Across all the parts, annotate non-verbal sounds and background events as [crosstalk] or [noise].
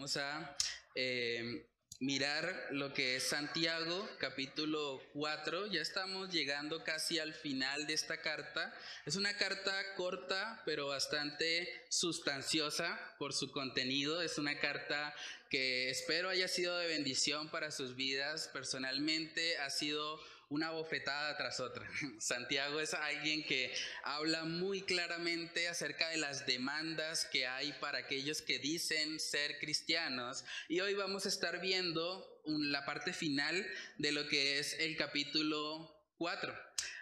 vamos a eh, mirar lo que es Santiago, capítulo 4. Ya estamos llegando casi al final de esta carta. Es una carta corta, pero bastante sustanciosa por su contenido. Es una carta que espero haya sido de bendición para sus vidas. Personalmente ha sido una bofetada tras otra. [laughs] Santiago es alguien que habla muy claramente acerca de las demandas que hay para aquellos que dicen ser cristianos. Y hoy vamos a estar viendo la parte final de lo que es el capítulo 4.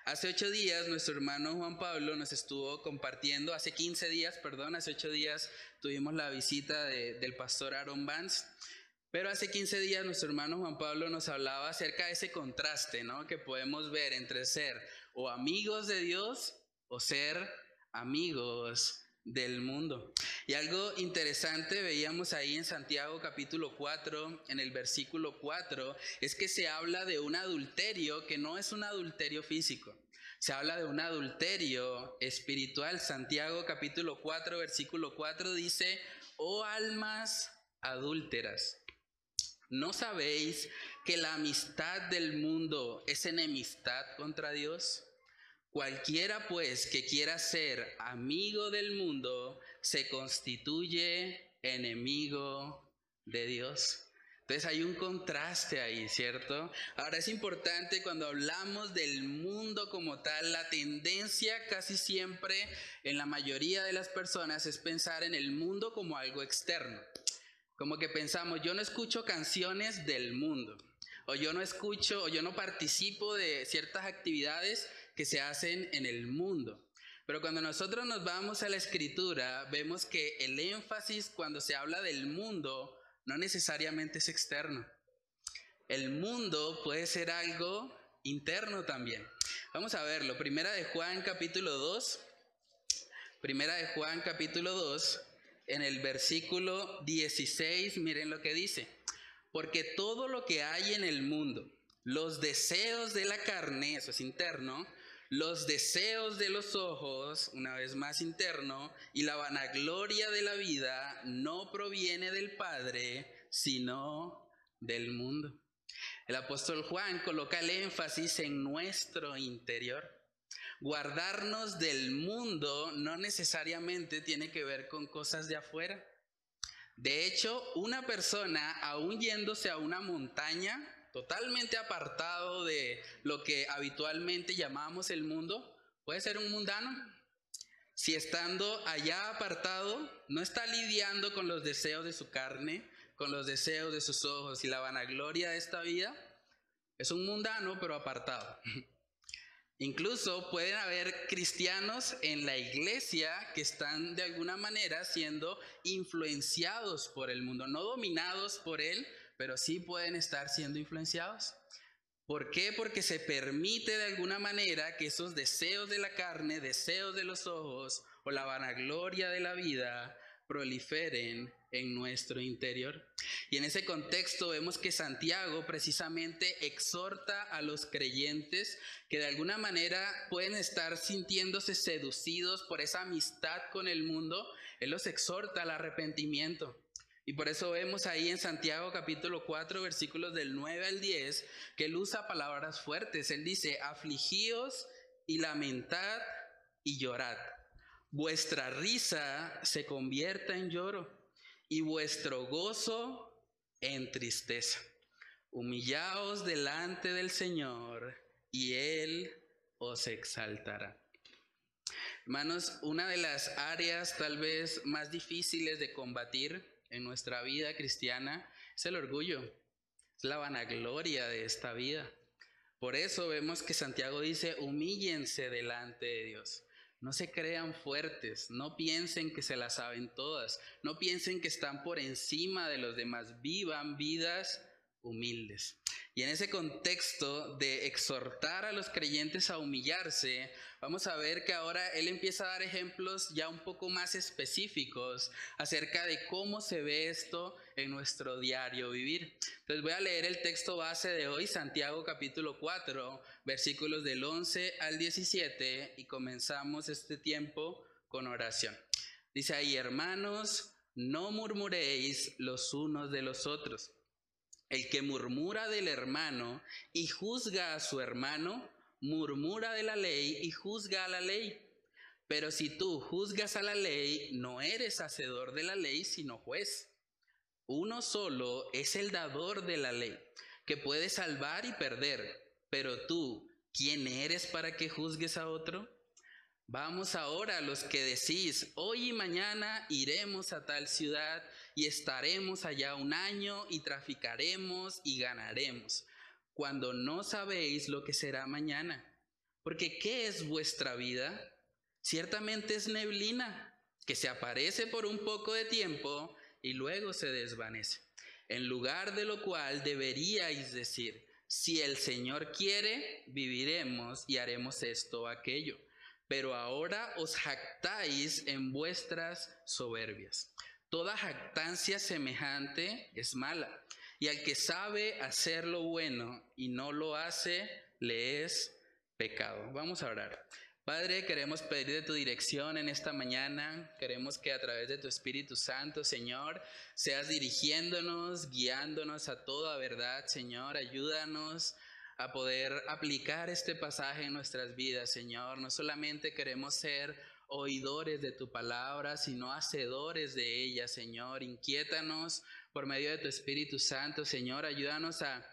Hace ocho días nuestro hermano Juan Pablo nos estuvo compartiendo, hace 15 días, perdón, hace ocho días tuvimos la visita del pastor Aaron Vance pero hace 15 días nuestro hermano Juan Pablo nos hablaba acerca de ese contraste, ¿no? Que podemos ver entre ser o amigos de Dios o ser amigos del mundo. Y algo interesante veíamos ahí en Santiago capítulo 4, en el versículo 4, es que se habla de un adulterio que no es un adulterio físico. Se habla de un adulterio espiritual. Santiago capítulo 4, versículo 4 dice, oh almas adúlteras ¿No sabéis que la amistad del mundo es enemistad contra Dios? Cualquiera pues que quiera ser amigo del mundo se constituye enemigo de Dios. Entonces hay un contraste ahí, ¿cierto? Ahora es importante cuando hablamos del mundo como tal, la tendencia casi siempre en la mayoría de las personas es pensar en el mundo como algo externo. Como que pensamos, yo no escucho canciones del mundo, o yo no escucho, o yo no participo de ciertas actividades que se hacen en el mundo. Pero cuando nosotros nos vamos a la escritura, vemos que el énfasis cuando se habla del mundo no necesariamente es externo. El mundo puede ser algo interno también. Vamos a verlo. Primera de Juan capítulo 2. Primera de Juan capítulo 2 en el versículo 16, miren lo que dice. Porque todo lo que hay en el mundo, los deseos de la carne, eso es interno, los deseos de los ojos, una vez más interno, y la vanagloria de la vida no proviene del Padre, sino del mundo. El apóstol Juan coloca el énfasis en nuestro interior. Guardarnos del mundo no necesariamente tiene que ver con cosas de afuera. De hecho, una persona, aún yéndose a una montaña, totalmente apartado de lo que habitualmente llamamos el mundo, puede ser un mundano. Si estando allá apartado, no está lidiando con los deseos de su carne, con los deseos de sus ojos y la vanagloria de esta vida, es un mundano pero apartado. [laughs] Incluso pueden haber cristianos en la iglesia que están de alguna manera siendo influenciados por el mundo, no dominados por él, pero sí pueden estar siendo influenciados. ¿Por qué? Porque se permite de alguna manera que esos deseos de la carne, deseos de los ojos o la vanagloria de la vida proliferen en nuestro interior. Y en ese contexto vemos que Santiago precisamente exhorta a los creyentes que de alguna manera pueden estar sintiéndose seducidos por esa amistad con el mundo. Él los exhorta al arrepentimiento. Y por eso vemos ahí en Santiago capítulo 4 versículos del 9 al 10 que él usa palabras fuertes. Él dice, afligíos y lamentad y llorad vuestra risa se convierta en lloro y vuestro gozo en tristeza. Humillaos delante del Señor y Él os exaltará. Hermanos, una de las áreas tal vez más difíciles de combatir en nuestra vida cristiana es el orgullo, es la vanagloria de esta vida. Por eso vemos que Santiago dice, humíllense delante de Dios. No se crean fuertes, no piensen que se las saben todas, no piensen que están por encima de los demás, vivan vidas humildes. Y en ese contexto de exhortar a los creyentes a humillarse, vamos a ver que ahora él empieza a dar ejemplos ya un poco más específicos acerca de cómo se ve esto en nuestro diario vivir. Entonces voy a leer el texto base de hoy, Santiago capítulo 4, versículos del 11 al 17, y comenzamos este tiempo con oración. Dice ahí, hermanos, no murmuréis los unos de los otros. El que murmura del hermano y juzga a su hermano, murmura de la ley y juzga a la ley. Pero si tú juzgas a la ley, no eres hacedor de la ley, sino juez. Uno solo es el dador de la ley, que puede salvar y perder. Pero tú, ¿quién eres para que juzgues a otro? Vamos ahora los que decís, hoy y mañana iremos a tal ciudad y estaremos allá un año y traficaremos y ganaremos, cuando no sabéis lo que será mañana. Porque ¿qué es vuestra vida? Ciertamente es neblina, que se aparece por un poco de tiempo y luego se desvanece. En lugar de lo cual deberíais decir, si el Señor quiere, viviremos y haremos esto o aquello. Pero ahora os jactáis en vuestras soberbias. Toda jactancia semejante es mala, y al que sabe hacer lo bueno y no lo hace, le es pecado. Vamos a orar. Padre, queremos pedir de tu dirección en esta mañana. Queremos que a través de tu Espíritu Santo, Señor, seas dirigiéndonos, guiándonos a toda verdad, Señor. Ayúdanos a poder aplicar este pasaje en nuestras vidas, Señor. No solamente queremos ser oidores de tu palabra, sino hacedores de ella, Señor. Inquiétanos por medio de tu Espíritu Santo, Señor. Ayúdanos a,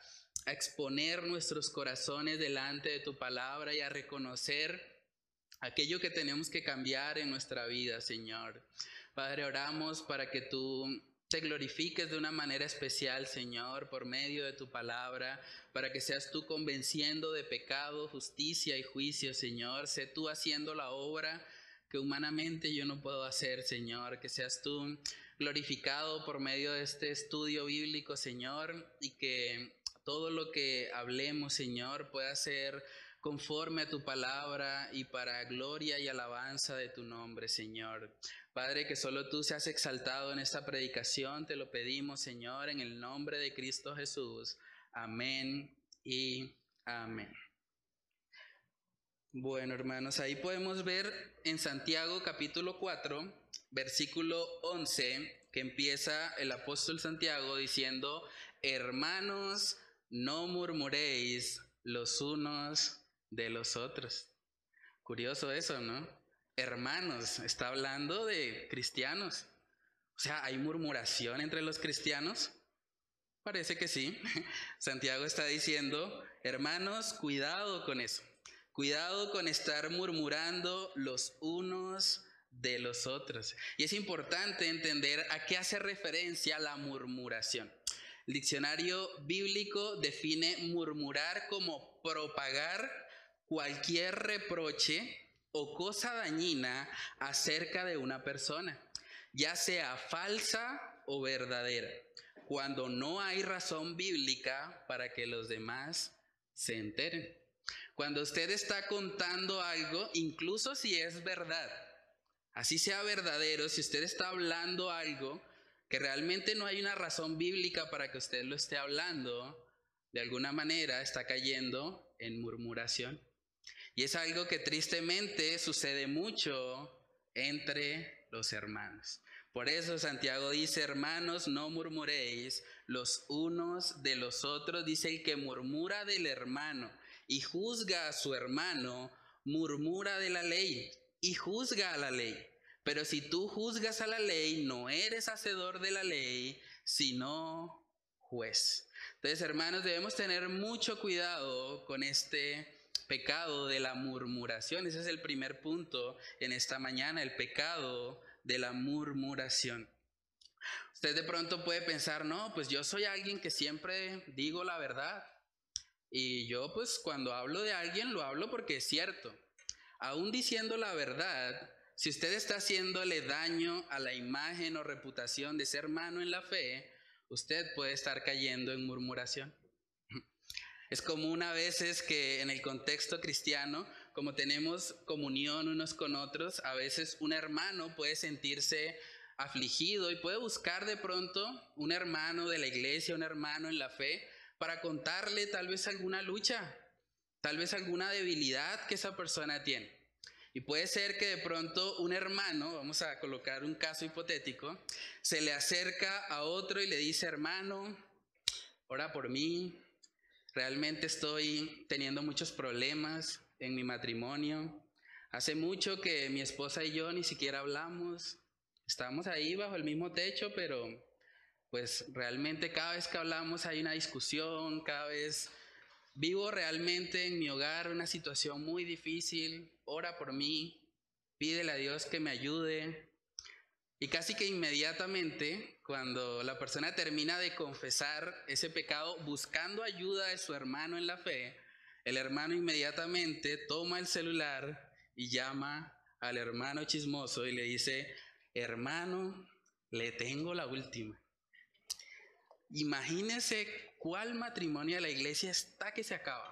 a exponer nuestros corazones delante de tu palabra y a reconocer aquello que tenemos que cambiar en nuestra vida, Señor. Padre, oramos para que tú te glorifiques de una manera especial, Señor, por medio de tu palabra, para que seas tú convenciendo de pecado, justicia y juicio, Señor. Sé tú haciendo la obra que humanamente yo no puedo hacer, Señor. Que seas tú glorificado por medio de este estudio bíblico, Señor, y que todo lo que hablemos, Señor, pueda ser conforme a tu palabra y para gloria y alabanza de tu nombre, Señor. Padre, que solo tú seas exaltado en esta predicación, te lo pedimos, Señor, en el nombre de Cristo Jesús. Amén y amén. Bueno, hermanos, ahí podemos ver en Santiago capítulo 4, versículo 11, que empieza el apóstol Santiago diciendo, hermanos, no murmuréis los unos de los otros. Curioso eso, ¿no? Hermanos, está hablando de cristianos. O sea, ¿hay murmuración entre los cristianos? Parece que sí. [laughs] Santiago está diciendo, hermanos, cuidado con eso. Cuidado con estar murmurando los unos de los otros. Y es importante entender a qué hace referencia la murmuración. El diccionario bíblico define murmurar como propagar cualquier reproche o cosa dañina acerca de una persona, ya sea falsa o verdadera, cuando no hay razón bíblica para que los demás se enteren. Cuando usted está contando algo, incluso si es verdad, así sea verdadero, si usted está hablando algo que realmente no hay una razón bíblica para que usted lo esté hablando, de alguna manera está cayendo en murmuración. Y es algo que tristemente sucede mucho entre los hermanos. Por eso Santiago dice, hermanos, no murmuréis los unos de los otros. Dice el que murmura del hermano y juzga a su hermano, murmura de la ley y juzga a la ley. Pero si tú juzgas a la ley, no eres hacedor de la ley, sino juez. Entonces, hermanos, debemos tener mucho cuidado con este pecado de la murmuración. Ese es el primer punto en esta mañana, el pecado de la murmuración. Usted de pronto puede pensar, no, pues yo soy alguien que siempre digo la verdad. Y yo pues cuando hablo de alguien lo hablo porque es cierto. Aún diciendo la verdad, si usted está haciéndole daño a la imagen o reputación de ser hermano en la fe, usted puede estar cayendo en murmuración. Es común a veces que en el contexto cristiano, como tenemos comunión unos con otros, a veces un hermano puede sentirse afligido y puede buscar de pronto un hermano de la iglesia, un hermano en la fe, para contarle tal vez alguna lucha, tal vez alguna debilidad que esa persona tiene. Y puede ser que de pronto un hermano, vamos a colocar un caso hipotético, se le acerca a otro y le dice, hermano, ora por mí, realmente estoy teniendo muchos problemas en mi matrimonio. Hace mucho que mi esposa y yo ni siquiera hablamos. Estamos ahí bajo el mismo techo, pero pues realmente cada vez que hablamos hay una discusión, cada vez vivo realmente en mi hogar una situación muy difícil, ora por mí, pídele a Dios que me ayude. Y casi que inmediatamente, cuando la persona termina de confesar ese pecado buscando ayuda de su hermano en la fe, el hermano inmediatamente toma el celular y llama al hermano chismoso y le dice, hermano, le tengo la última. Imagínese cuál matrimonio de la iglesia está que se acaba.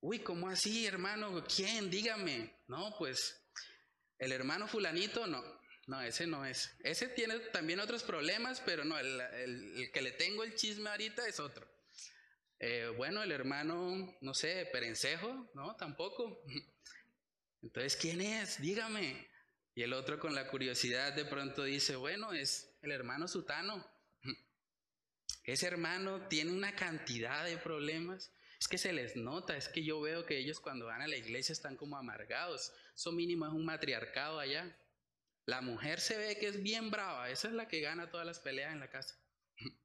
Uy, ¿cómo así, hermano? ¿Quién? Dígame. No, pues el hermano fulanito, no. No, ese no es. Ese tiene también otros problemas, pero no, el, que le tengo el chisme ahorita es otro. Eh, bueno, el hermano, no sé, Perencejo, no, tampoco. [laughs] Entonces, ¿quién es? Dígame. Y el otro con la curiosidad de pronto dice, bueno, es el hermano Sutano. [laughs] Ese hermano tiene una cantidad de problemas. Es que se les nota, es que yo veo que ellos cuando van a la iglesia están como amargados. Eso mínimo es un matriarcado allá. La mujer se ve que es bien brava, esa es la que gana todas las peleas en la casa. [laughs]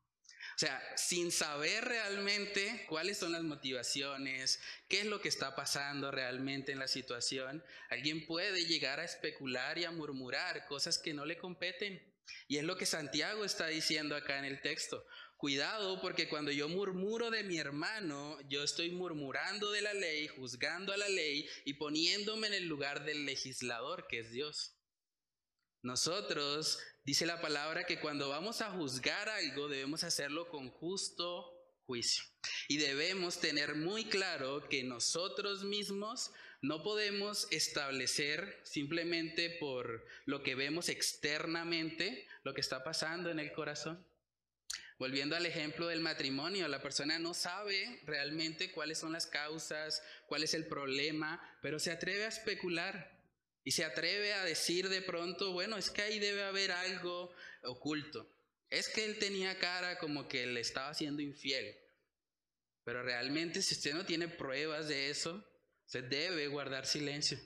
O sea, sin saber realmente cuáles son las motivaciones, qué es lo que está pasando realmente en la situación, alguien puede llegar a especular y a murmurar cosas que no le competen. Y es lo que Santiago está diciendo acá en el texto. Cuidado porque cuando yo murmuro de mi hermano, yo estoy murmurando de la ley, juzgando a la ley y poniéndome en el lugar del legislador que es Dios. Nosotros, dice la palabra, que cuando vamos a juzgar algo debemos hacerlo con justo juicio. Y debemos tener muy claro que nosotros mismos no podemos establecer simplemente por lo que vemos externamente lo que está pasando en el corazón. Volviendo al ejemplo del matrimonio, la persona no sabe realmente cuáles son las causas, cuál es el problema, pero se atreve a especular y se atreve a decir de pronto, bueno, es que ahí debe haber algo oculto. Es que él tenía cara como que le estaba siendo infiel. Pero realmente si usted no tiene pruebas de eso, usted debe guardar silencio.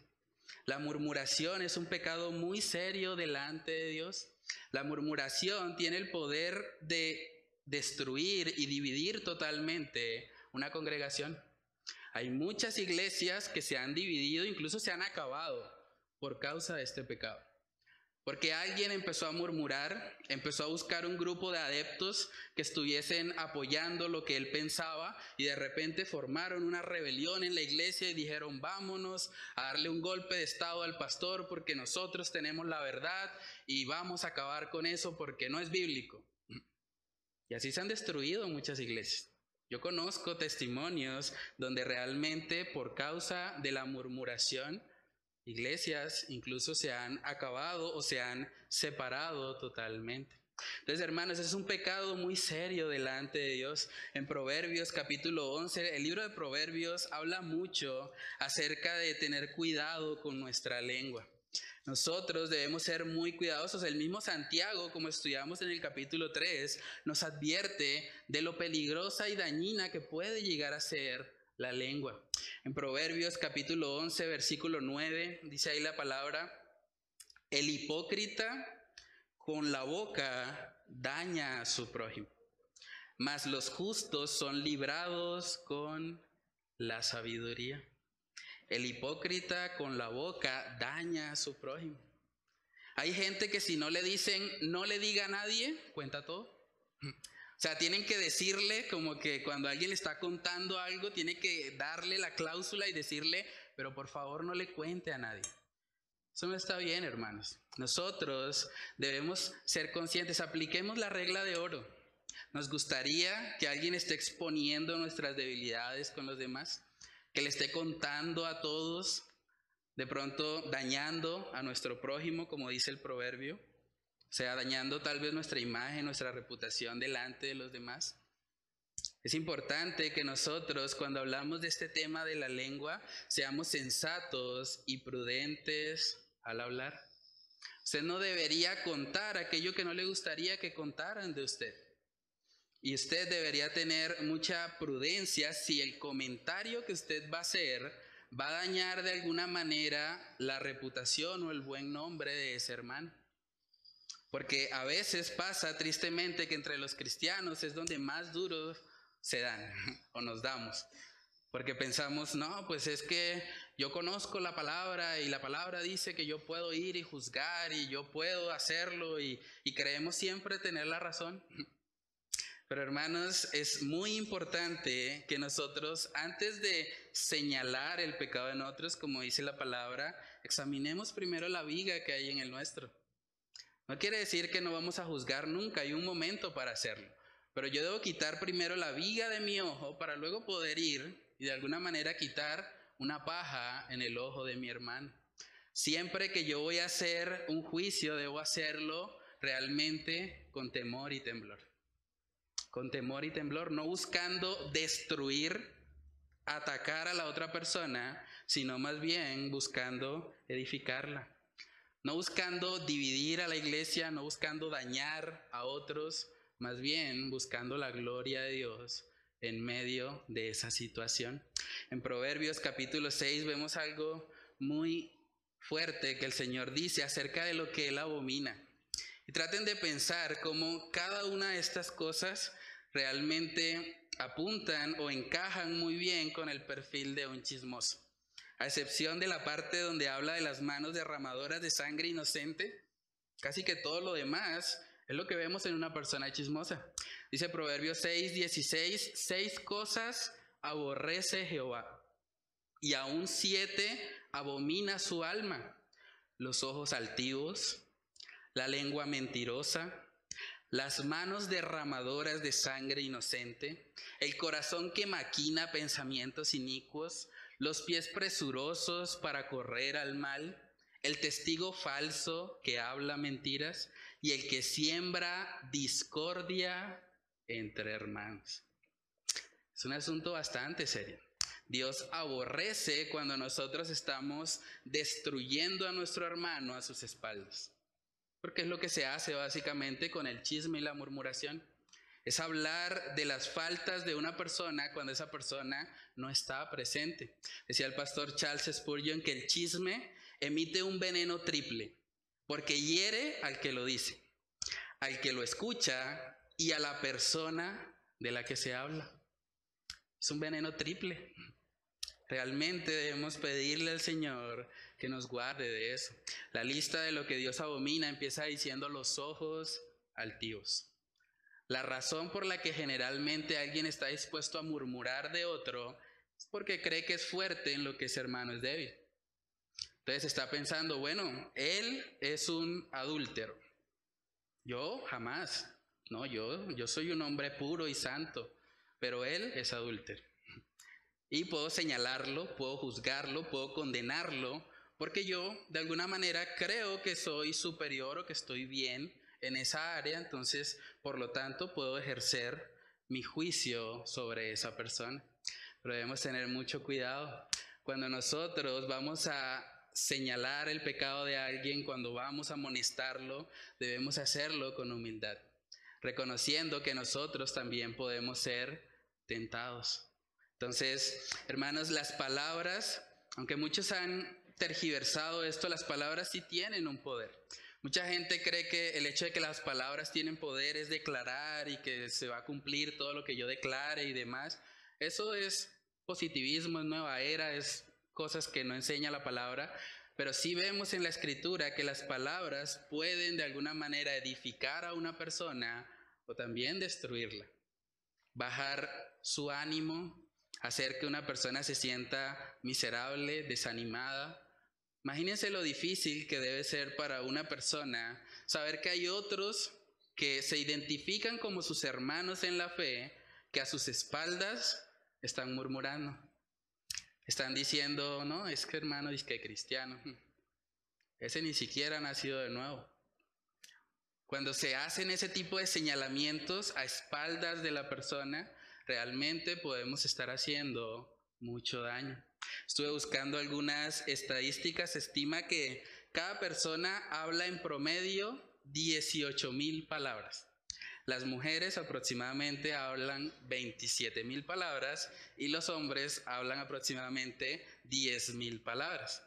La murmuración es un pecado muy serio delante de Dios. La murmuración tiene el poder de destruir y dividir totalmente una congregación. Hay muchas iglesias que se han dividido, incluso se han acabado por causa de este pecado. Porque alguien empezó a murmurar, empezó a buscar un grupo de adeptos que estuviesen apoyando lo que él pensaba y de repente formaron una rebelión en la iglesia y dijeron vámonos a darle un golpe de estado al pastor porque nosotros tenemos la verdad y vamos a acabar con eso porque no es bíblico. Y así se han destruido muchas iglesias. Yo conozco testimonios donde realmente por causa de la murmuración, iglesias incluso se han acabado o se han separado totalmente. Entonces, hermanos, es un pecado muy serio delante de Dios. En Proverbios capítulo 11, el libro de Proverbios habla mucho acerca de tener cuidado con nuestra lengua. Nosotros debemos ser muy cuidadosos. El mismo Santiago, como estudiamos en el capítulo 3, nos advierte de lo peligrosa y dañina que puede llegar a ser la lengua. En Proverbios capítulo 11, versículo 9, dice ahí la palabra, el hipócrita con la boca daña a su prójimo, mas los justos son librados con la sabiduría. El hipócrita con la boca daña a su prójimo. Hay gente que si no le dicen, no le diga a nadie, cuenta todo. O sea, tienen que decirle como que cuando alguien le está contando algo, tiene que darle la cláusula y decirle, pero por favor no le cuente a nadie. Eso no está bien, hermanos. Nosotros debemos ser conscientes, apliquemos la regla de oro. Nos gustaría que alguien esté exponiendo nuestras debilidades con los demás que le esté contando a todos, de pronto dañando a nuestro prójimo, como dice el proverbio, sea, dañando tal vez nuestra imagen, nuestra reputación delante de los demás. Es importante que nosotros cuando hablamos de este tema de la lengua seamos sensatos y prudentes al hablar. Usted no debería contar aquello que no le gustaría que contaran de usted. Y usted debería tener mucha prudencia si el comentario que usted va a hacer va a dañar de alguna manera la reputación o el buen nombre de ese hermano. Porque a veces pasa tristemente que entre los cristianos es donde más duros se dan [laughs] o nos damos. Porque pensamos, no, pues es que yo conozco la palabra y la palabra dice que yo puedo ir y juzgar y yo puedo hacerlo y, y creemos siempre tener la razón. [laughs] Pero hermanos, es muy importante que nosotros, antes de señalar el pecado en otros, como dice la palabra, examinemos primero la viga que hay en el nuestro. No quiere decir que no vamos a juzgar nunca, hay un momento para hacerlo. Pero yo debo quitar primero la viga de mi ojo para luego poder ir y de alguna manera quitar una paja en el ojo de mi hermano. Siempre que yo voy a hacer un juicio, debo hacerlo realmente con temor y temblor. Con temor y temblor, no buscando destruir, atacar a la otra persona, sino más bien buscando edificarla. No buscando dividir a la iglesia, no buscando dañar a otros, más bien buscando la gloria de Dios en medio de esa situación. En Proverbios capítulo 6 vemos algo muy fuerte que el Señor dice acerca de lo que Él abomina. Y traten de pensar cómo cada una de estas cosas realmente apuntan o encajan muy bien con el perfil de un chismoso. A excepción de la parte donde habla de las manos derramadoras de sangre inocente, casi que todo lo demás es lo que vemos en una persona chismosa. Dice Proverbios 6, 16, seis cosas aborrece Jehová y aún siete abomina su alma. Los ojos altivos, la lengua mentirosa, las manos derramadoras de sangre inocente, el corazón que maquina pensamientos inicuos, los pies presurosos para correr al mal, el testigo falso que habla mentiras y el que siembra discordia entre hermanos. Es un asunto bastante serio. Dios aborrece cuando nosotros estamos destruyendo a nuestro hermano a sus espaldas. Porque es lo que se hace básicamente con el chisme y la murmuración. Es hablar de las faltas de una persona cuando esa persona no está presente. Decía el pastor Charles Spurgeon que el chisme emite un veneno triple, porque hiere al que lo dice, al que lo escucha y a la persona de la que se habla. Es un veneno triple. Realmente debemos pedirle al Señor que nos guarde de eso. La lista de lo que Dios abomina empieza diciendo los ojos altivos. La razón por la que generalmente alguien está dispuesto a murmurar de otro es porque cree que es fuerte en lo que ese hermano es débil. Entonces está pensando, bueno, él es un adúltero. Yo jamás. No, yo, yo soy un hombre puro y santo, pero él es adúltero. Y puedo señalarlo, puedo juzgarlo, puedo condenarlo, porque yo de alguna manera creo que soy superior o que estoy bien en esa área, entonces por lo tanto puedo ejercer mi juicio sobre esa persona. Pero debemos tener mucho cuidado. Cuando nosotros vamos a señalar el pecado de alguien, cuando vamos a amonestarlo, debemos hacerlo con humildad, reconociendo que nosotros también podemos ser tentados. Entonces, hermanos, las palabras, aunque muchos han tergiversado esto, las palabras sí tienen un poder. Mucha gente cree que el hecho de que las palabras tienen poder es declarar y que se va a cumplir todo lo que yo declare y demás. Eso es positivismo, es nueva era, es cosas que no enseña la palabra, pero sí vemos en la escritura que las palabras pueden de alguna manera edificar a una persona o también destruirla, bajar su ánimo, hacer que una persona se sienta miserable, desanimada. Imagínense lo difícil que debe ser para una persona saber que hay otros que se identifican como sus hermanos en la fe, que a sus espaldas están murmurando. Están diciendo, no, es que hermano, es que cristiano. Ese ni siquiera ha nacido de nuevo. Cuando se hacen ese tipo de señalamientos a espaldas de la persona, realmente podemos estar haciendo mucho daño. Estuve buscando algunas estadísticas, estima que cada persona habla en promedio 18 mil palabras. Las mujeres aproximadamente hablan 27 mil palabras y los hombres hablan aproximadamente 10 mil palabras.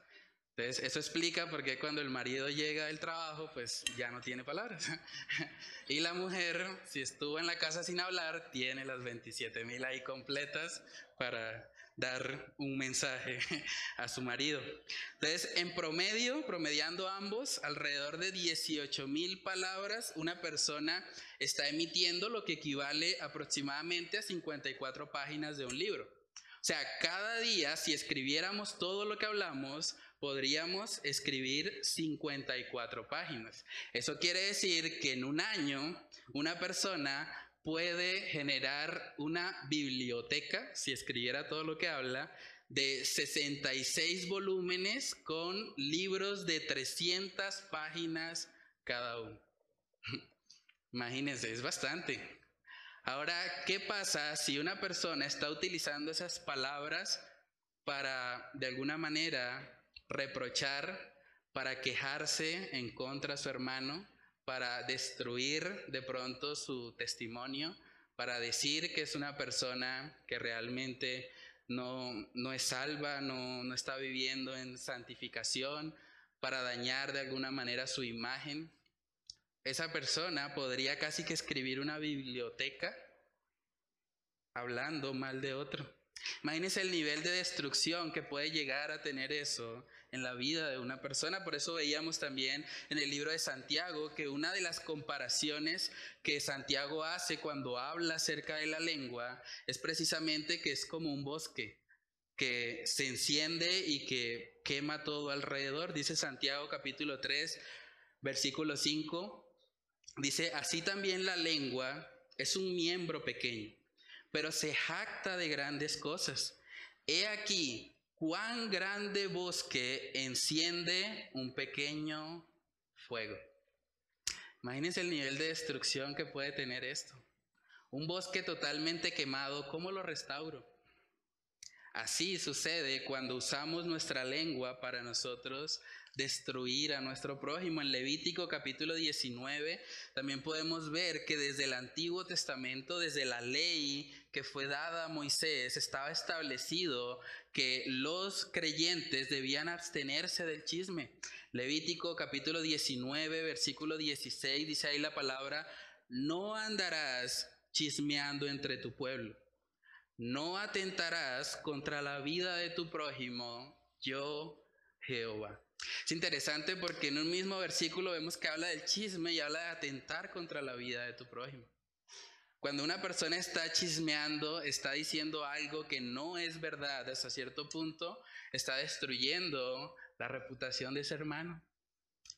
Entonces, eso explica por qué cuando el marido llega del trabajo, pues ya no tiene palabras. [laughs] y la mujer, si estuvo en la casa sin hablar, tiene las 27 mil ahí completas para dar un mensaje [laughs] a su marido. Entonces, en promedio, promediando ambos, alrededor de 18 mil palabras, una persona está emitiendo lo que equivale aproximadamente a 54 páginas de un libro. O sea, cada día, si escribiéramos todo lo que hablamos, podríamos escribir 54 páginas. Eso quiere decir que en un año una persona puede generar una biblioteca, si escribiera todo lo que habla, de 66 volúmenes con libros de 300 páginas cada uno. [laughs] Imagínense, es bastante. Ahora, ¿qué pasa si una persona está utilizando esas palabras para, de alguna manera, reprochar, para quejarse en contra de su hermano? Para destruir de pronto su testimonio, para decir que es una persona que realmente no, no es salva, no, no está viviendo en santificación, para dañar de alguna manera su imagen. Esa persona podría casi que escribir una biblioteca hablando mal de otro. Imagínense el nivel de destrucción que puede llegar a tener eso en la vida de una persona. Por eso veíamos también en el libro de Santiago que una de las comparaciones que Santiago hace cuando habla acerca de la lengua es precisamente que es como un bosque que se enciende y que quema todo alrededor. Dice Santiago capítulo 3, versículo 5. Dice, así también la lengua es un miembro pequeño, pero se jacta de grandes cosas. He aquí, cuán grande bosque enciende un pequeño fuego. Imagínense el nivel de destrucción que puede tener esto. Un bosque totalmente quemado, ¿cómo lo restauro? Así sucede cuando usamos nuestra lengua para nosotros destruir a nuestro prójimo. En Levítico capítulo 19 también podemos ver que desde el Antiguo Testamento, desde la ley que fue dada a Moisés, estaba establecido que los creyentes debían abstenerse del chisme. Levítico capítulo 19, versículo 16, dice ahí la palabra, no andarás chismeando entre tu pueblo, no atentarás contra la vida de tu prójimo, yo Jehová. Es interesante porque en un mismo versículo vemos que habla del chisme y habla de atentar contra la vida de tu prójimo. Cuando una persona está chismeando, está diciendo algo que no es verdad hasta cierto punto, está destruyendo la reputación de ese hermano.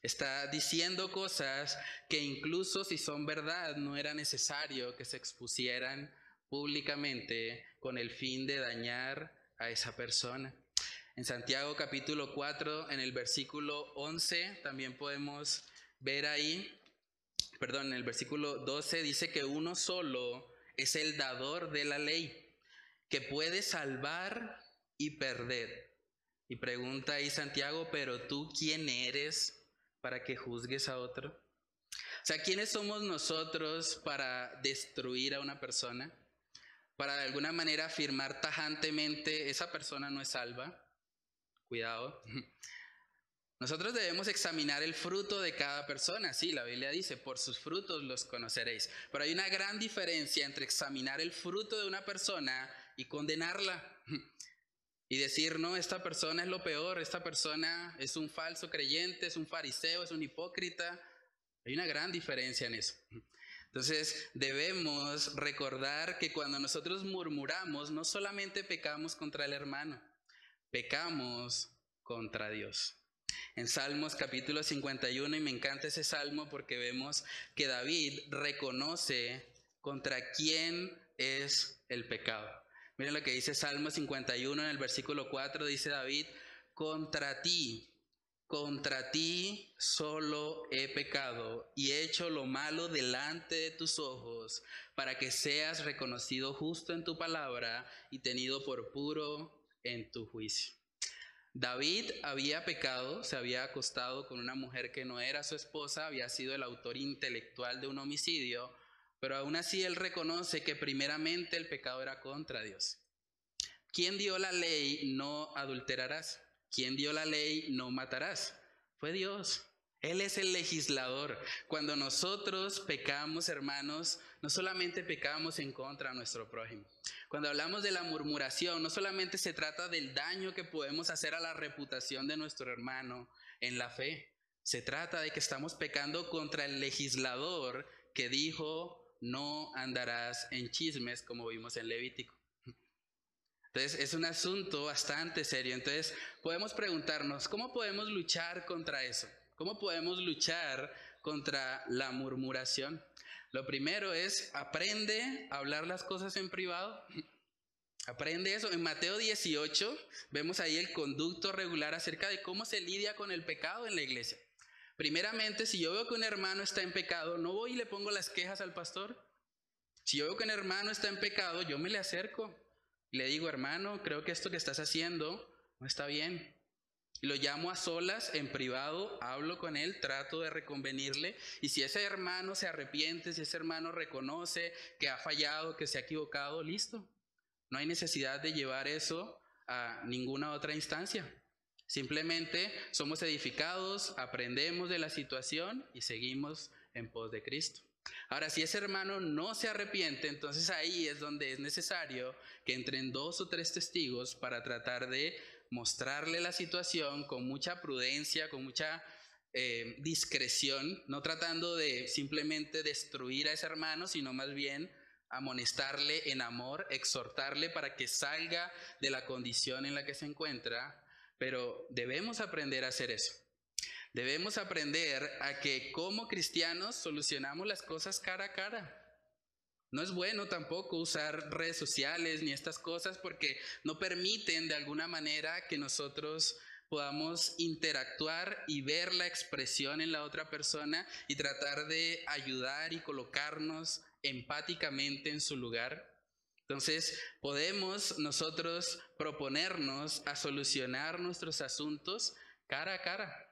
Está diciendo cosas que incluso si son verdad no era necesario que se expusieran públicamente con el fin de dañar a esa persona. En Santiago capítulo 4, en el versículo 11, también podemos ver ahí, perdón, en el versículo 12 dice que uno solo es el dador de la ley, que puede salvar y perder. Y pregunta ahí Santiago, pero tú quién eres para que juzgues a otro? O sea, ¿quiénes somos nosotros para destruir a una persona? Para de alguna manera afirmar tajantemente, esa persona no es salva cuidado. [laughs] Nosotros debemos examinar el fruto de cada persona. Sí, la Biblia dice, por sus frutos los conoceréis. Pero hay una gran diferencia entre examinar el fruto de una persona y condenarla. [laughs] Y decir, no, esta persona es lo peor, esta persona es un falso creyente, es un fariseo, es un hipócrita. Hay una gran diferencia en eso. [laughs] Entonces debemos recordar que cuando nosotros murmuramos, no solamente pecamos contra el hermano, pecamos contra Dios. En Salmos capítulo 51, y me encanta ese salmo porque vemos que David reconoce contra quién es el pecado. Miren lo que dice Salmo 51 en el versículo 4, dice David, contra ti, contra ti solo he pecado y he hecho lo malo delante de tus ojos, para que seas reconocido justo en tu palabra y tenido por puro en tu juicio. David había pecado, se había acostado con una mujer que no era su esposa, había sido el autor intelectual de un homicidio, pero aún así él reconoce que primeramente el pecado era contra Dios. ¿Quién dio la ley no adulterarás? ¿Quién dio la ley? No matarás. Fue Dios. Él es el legislador. Cuando nosotros pecamos, hermanos, no solamente pecamos en contra de nuestro prójimo. Cuando hablamos de la murmuración, no solamente se trata del daño que podemos hacer a la reputación de nuestro hermano en la fe. Se trata de que estamos pecando contra el legislador que dijo, no andarás en chismes, como vimos en Levítico. Entonces es un asunto bastante serio. Entonces podemos preguntarnos, ¿cómo podemos luchar contra eso? ¿Cómo podemos luchar contra la murmuración? Lo primero es, aprende a hablar las cosas en privado. Aprende eso. En Mateo 18 vemos ahí el conducto regular acerca de cómo se lidia con el pecado en la iglesia. Primeramente, si yo veo que un hermano está en pecado, no voy y le pongo las quejas al pastor. Si yo veo que un hermano está en pecado, yo me le acerco le digo, hermano, creo que esto que estás haciendo no está bien. Lo llamo a solas, en privado, hablo con él, trato de reconvenirle. Y si ese hermano se arrepiente, si ese hermano reconoce que ha fallado, que se ha equivocado, listo. No hay necesidad de llevar eso a ninguna otra instancia. Simplemente somos edificados, aprendemos de la situación y seguimos en pos de Cristo. Ahora, si ese hermano no se arrepiente, entonces ahí es donde es necesario que entren dos o tres testigos para tratar de mostrarle la situación con mucha prudencia, con mucha eh, discreción, no tratando de simplemente destruir a ese hermano, sino más bien amonestarle en amor, exhortarle para que salga de la condición en la que se encuentra, pero debemos aprender a hacer eso. Debemos aprender a que como cristianos solucionamos las cosas cara a cara. No es bueno tampoco usar redes sociales ni estas cosas porque no permiten de alguna manera que nosotros podamos interactuar y ver la expresión en la otra persona y tratar de ayudar y colocarnos empáticamente en su lugar. Entonces, podemos nosotros proponernos a solucionar nuestros asuntos cara a cara.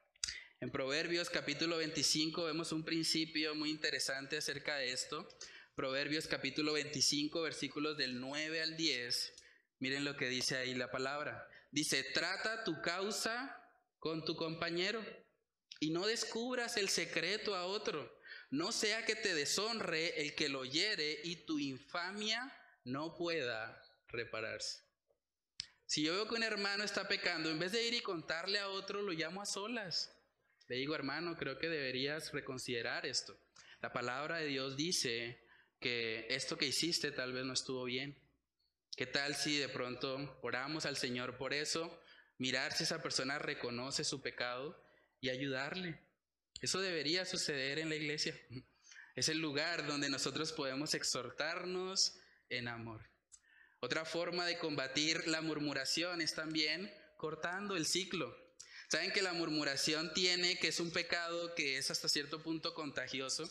En Proverbios capítulo 25 vemos un principio muy interesante acerca de esto. Proverbios capítulo 25 versículos del 9 al 10. Miren lo que dice ahí la palabra. Dice, trata tu causa con tu compañero y no descubras el secreto a otro. No sea que te deshonre el que lo oyere y tu infamia no pueda repararse. Si yo veo que un hermano está pecando, en vez de ir y contarle a otro, lo llamo a solas. Le digo, hermano, creo que deberías reconsiderar esto. La palabra de Dios dice que esto que hiciste tal vez no estuvo bien. ¿Qué tal si de pronto oramos al Señor por eso, mirar si esa persona reconoce su pecado y ayudarle? Eso debería suceder en la iglesia. Es el lugar donde nosotros podemos exhortarnos en amor. Otra forma de combatir la murmuración es también cortando el ciclo. Saben que la murmuración tiene, que es un pecado que es hasta cierto punto contagioso.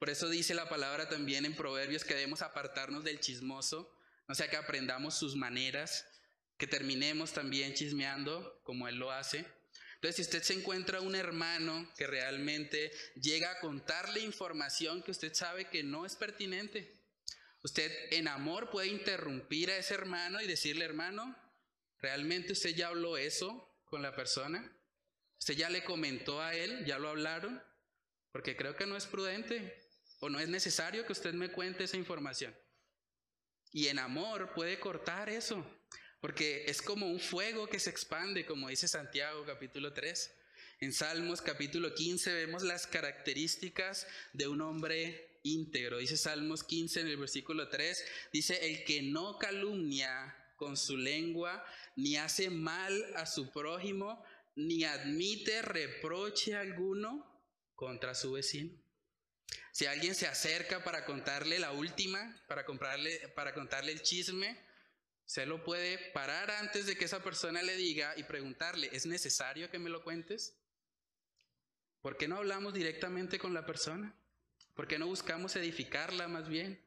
Por eso dice la palabra también en Proverbios que debemos apartarnos del chismoso, no sea que aprendamos sus maneras, que terminemos también chismeando como él lo hace. Entonces, si usted se encuentra un hermano que realmente llega a contarle información que usted sabe que no es pertinente, usted en amor puede interrumpir a ese hermano y decirle, hermano, ¿realmente usted ya habló eso con la persona? ¿Usted ya le comentó a él? ¿Ya lo hablaron? Porque creo que no es prudente o no es necesario que usted me cuente esa información. Y en amor puede cortar eso, porque es como un fuego que se expande, como dice Santiago capítulo 3. En Salmos capítulo 15 vemos las características de un hombre íntegro. Dice Salmos 15 en el versículo 3, dice, el que no calumnia con su lengua, ni hace mal a su prójimo, ni admite reproche alguno contra su vecino. Si alguien se acerca para contarle la última, para, comprarle, para contarle el chisme, se lo puede parar antes de que esa persona le diga y preguntarle, ¿es necesario que me lo cuentes? ¿Por qué no hablamos directamente con la persona? ¿Por qué no buscamos edificarla más bien?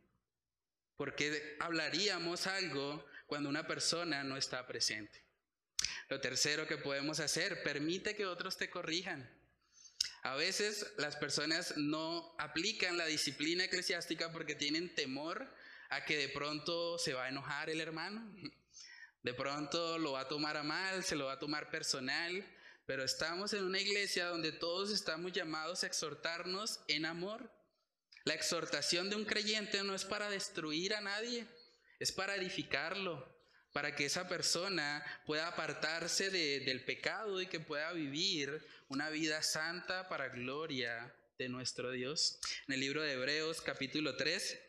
¿Por qué hablaríamos algo cuando una persona no está presente? Lo tercero que podemos hacer, permite que otros te corrijan. A veces las personas no aplican la disciplina eclesiástica porque tienen temor a que de pronto se va a enojar el hermano. De pronto lo va a tomar a mal, se lo va a tomar personal, pero estamos en una iglesia donde todos estamos llamados a exhortarnos en amor. La exhortación de un creyente no es para destruir a nadie, es para edificarlo, para que esa persona pueda apartarse del pecado y que pueda vivir una vida santa para gloria de nuestro Dios. En el libro de Hebreos capítulo 3,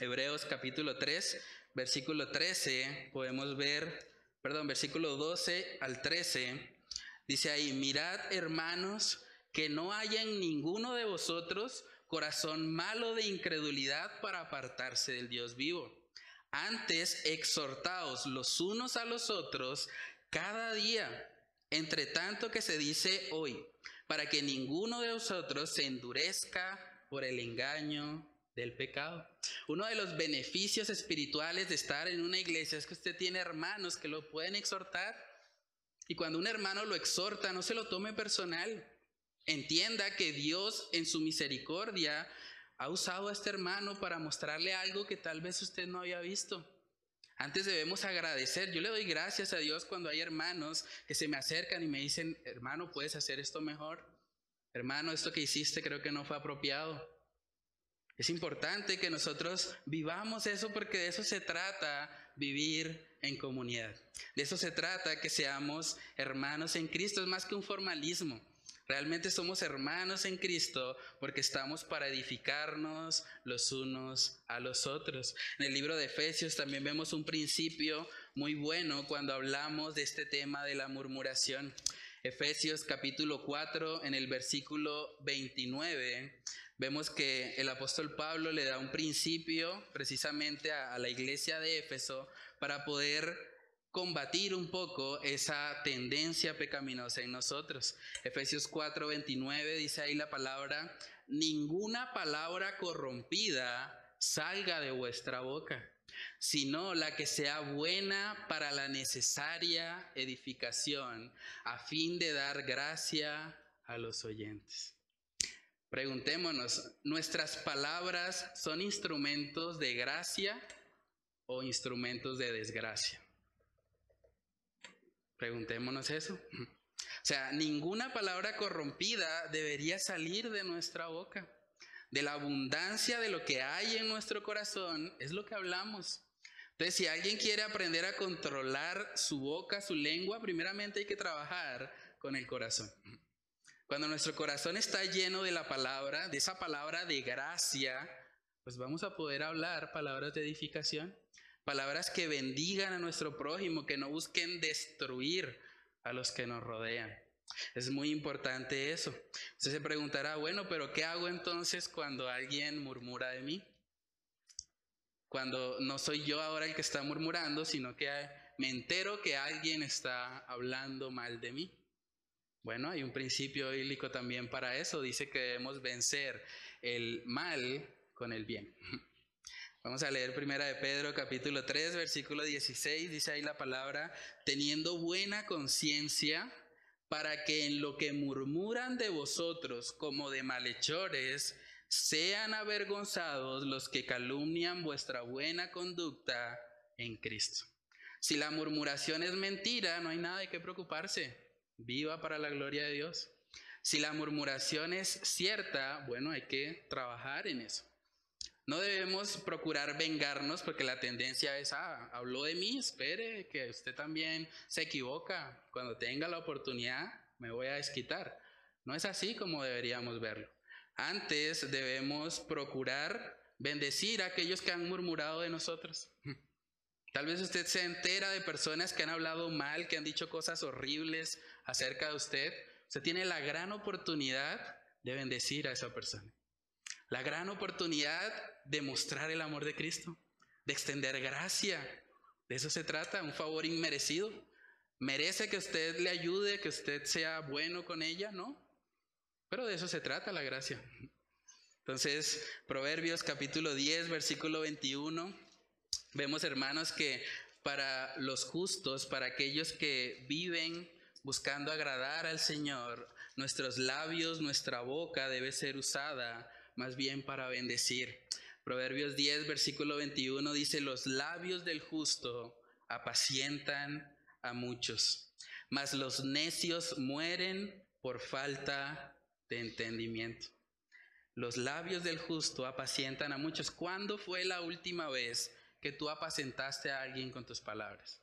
Hebreos capítulo 3, versículo 13, podemos ver, perdón, versículo 12 al 13, dice ahí, mirad hermanos, que no haya en ninguno de vosotros corazón malo de incredulidad para apartarse del Dios vivo. Antes exhortaos los unos a los otros cada día, entre tanto que se dice hoy, para que ninguno de vosotros se endurezca por el engaño del pecado. Uno de los beneficios espirituales de estar en una iglesia es que usted tiene hermanos que lo pueden exhortar. Y cuando un hermano lo exhorta, no se lo tome personal. Entienda que Dios en su misericordia ha usado a este hermano para mostrarle algo que tal vez usted no había visto. Antes debemos agradecer. Yo le doy gracias a Dios cuando hay hermanos que se me acercan y me dicen, hermano, puedes hacer esto mejor. Hermano, esto que hiciste creo que no fue apropiado. Es importante que nosotros vivamos eso porque de eso se trata vivir en comunidad. De eso se trata que seamos hermanos en Cristo. Es más que un formalismo. Realmente somos hermanos en Cristo porque estamos para edificarnos los unos a los otros. En el libro de Efesios también vemos un principio muy bueno cuando hablamos de este tema de la murmuración. Efesios capítulo 4 en el versículo 29 vemos que el apóstol Pablo le da un principio precisamente a, a la iglesia de Éfeso para poder combatir un poco esa tendencia pecaminosa en nosotros. Efesios 4:29 dice ahí la palabra, ninguna palabra corrompida salga de vuestra boca, sino la que sea buena para la necesaria edificación, a fin de dar gracia a los oyentes. Preguntémonos, ¿nuestras palabras son instrumentos de gracia o instrumentos de desgracia? Preguntémonos eso. O sea, ninguna palabra corrompida debería salir de nuestra boca. De la abundancia de lo que hay en nuestro corazón es lo que hablamos. Entonces, si alguien quiere aprender a controlar su boca, su lengua, primeramente hay que trabajar con el corazón. Cuando nuestro corazón está lleno de la palabra, de esa palabra de gracia, pues vamos a poder hablar palabras de edificación. Palabras que bendigan a nuestro prójimo, que no busquen destruir a los que nos rodean. Es muy importante eso. Usted se preguntará, bueno, pero ¿qué hago entonces cuando alguien murmura de mí? Cuando no soy yo ahora el que está murmurando, sino que me entero que alguien está hablando mal de mí. Bueno, hay un principio bíblico también para eso. Dice que debemos vencer el mal con el bien. Vamos a leer primera de Pedro capítulo 3 versículo 16, dice ahí la palabra, teniendo buena conciencia para que en lo que murmuran de vosotros como de malhechores, sean avergonzados los que calumnian vuestra buena conducta en Cristo. Si la murmuración es mentira, no hay nada de qué preocuparse. Viva para la gloria de Dios. Si la murmuración es cierta, bueno, hay que trabajar en eso. No debemos procurar vengarnos porque la tendencia es, ah, habló de mí, espere que usted también se equivoca. Cuando tenga la oportunidad, me voy a desquitar. No es así como deberíamos verlo. Antes debemos procurar bendecir a aquellos que han murmurado de nosotros. Tal vez usted se entera de personas que han hablado mal, que han dicho cosas horribles acerca de usted. Usted tiene la gran oportunidad de bendecir a esa persona. La gran oportunidad de mostrar el amor de Cristo, de extender gracia. De eso se trata, un favor inmerecido. ¿Merece que usted le ayude, que usted sea bueno con ella? No. Pero de eso se trata la gracia. Entonces, Proverbios capítulo 10, versículo 21, vemos hermanos que para los justos, para aquellos que viven buscando agradar al Señor, nuestros labios, nuestra boca debe ser usada más bien para bendecir. Proverbios 10, versículo 21 dice, los labios del justo apacientan a muchos, mas los necios mueren por falta de entendimiento. Los labios del justo apacientan a muchos. ¿Cuándo fue la última vez que tú apacentaste a alguien con tus palabras?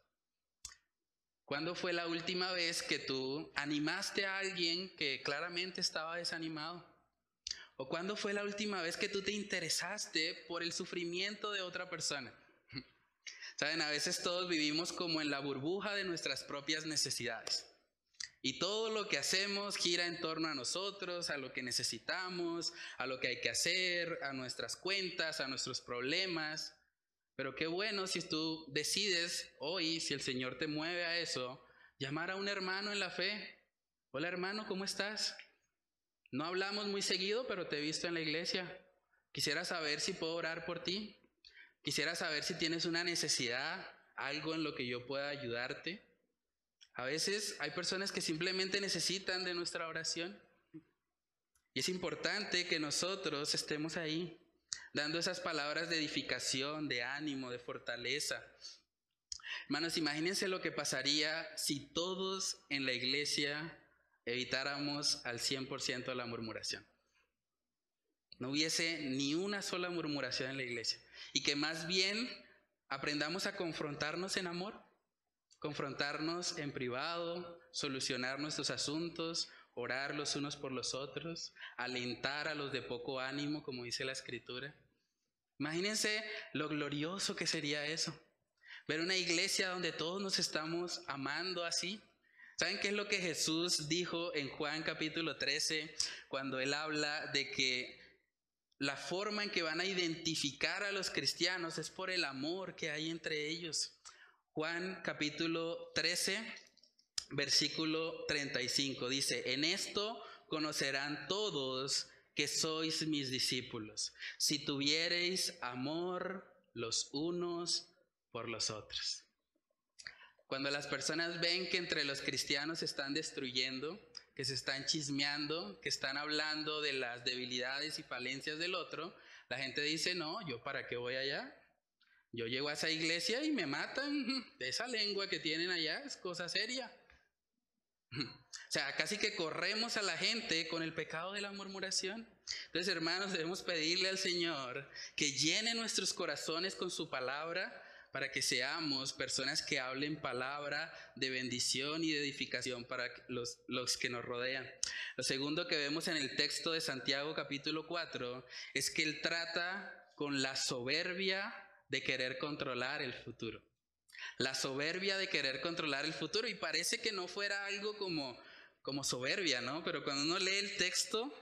¿Cuándo fue la última vez que tú animaste a alguien que claramente estaba desanimado? ¿O cuándo fue la última vez que tú te interesaste por el sufrimiento de otra persona? [laughs] Saben, a veces todos vivimos como en la burbuja de nuestras propias necesidades. Y todo lo que hacemos gira en torno a nosotros, a lo que necesitamos, a lo que hay que hacer, a nuestras cuentas, a nuestros problemas. Pero qué bueno si tú decides hoy, si el Señor te mueve a eso, llamar a un hermano en la fe. Hola hermano, ¿cómo estás? No hablamos muy seguido, pero te he visto en la iglesia. Quisiera saber si puedo orar por ti. Quisiera saber si tienes una necesidad, algo en lo que yo pueda ayudarte. A veces hay personas que simplemente necesitan de nuestra oración. Y es importante que nosotros estemos ahí, dando esas palabras de edificación, de ánimo, de fortaleza. Hermanos, imagínense lo que pasaría si todos en la iglesia evitáramos al 100% la murmuración. No hubiese ni una sola murmuración en la iglesia. Y que más bien aprendamos a confrontarnos en amor confrontarnos en privado, solucionar nuestros asuntos, orar los unos por los otros, alentar a los de poco ánimo, como dice la escritura. Imagínense lo glorioso que sería eso. Ver una iglesia donde todos nos estamos amando así. ¿Saben qué es lo que Jesús dijo en Juan capítulo 13 cuando él habla de que la forma en que van a identificar a los cristianos es por el amor que hay entre ellos? Juan capítulo 13, versículo 35 dice, en esto conocerán todos que sois mis discípulos, si tuviereis amor los unos por los otros. Cuando las personas ven que entre los cristianos se están destruyendo, que se están chismeando, que están hablando de las debilidades y falencias del otro, la gente dice, no, yo para qué voy allá, yo llego a esa iglesia y me matan. De [laughs] esa lengua que tienen allá es cosa seria. [laughs] O sea, casi que corremos a la gente con el pecado de la murmuración. Entonces, hermanos, debemos pedirle al Señor que llene nuestros corazones con su palabra para que seamos personas que hablen palabra de bendición y de edificación para los, los que nos rodean. Lo segundo que vemos en el texto de Santiago capítulo 4 es que Él trata con la soberbia de querer controlar el futuro. La soberbia de querer controlar el futuro. Y parece que no fuera algo como, como soberbia, ¿no? Pero cuando uno lee el texto,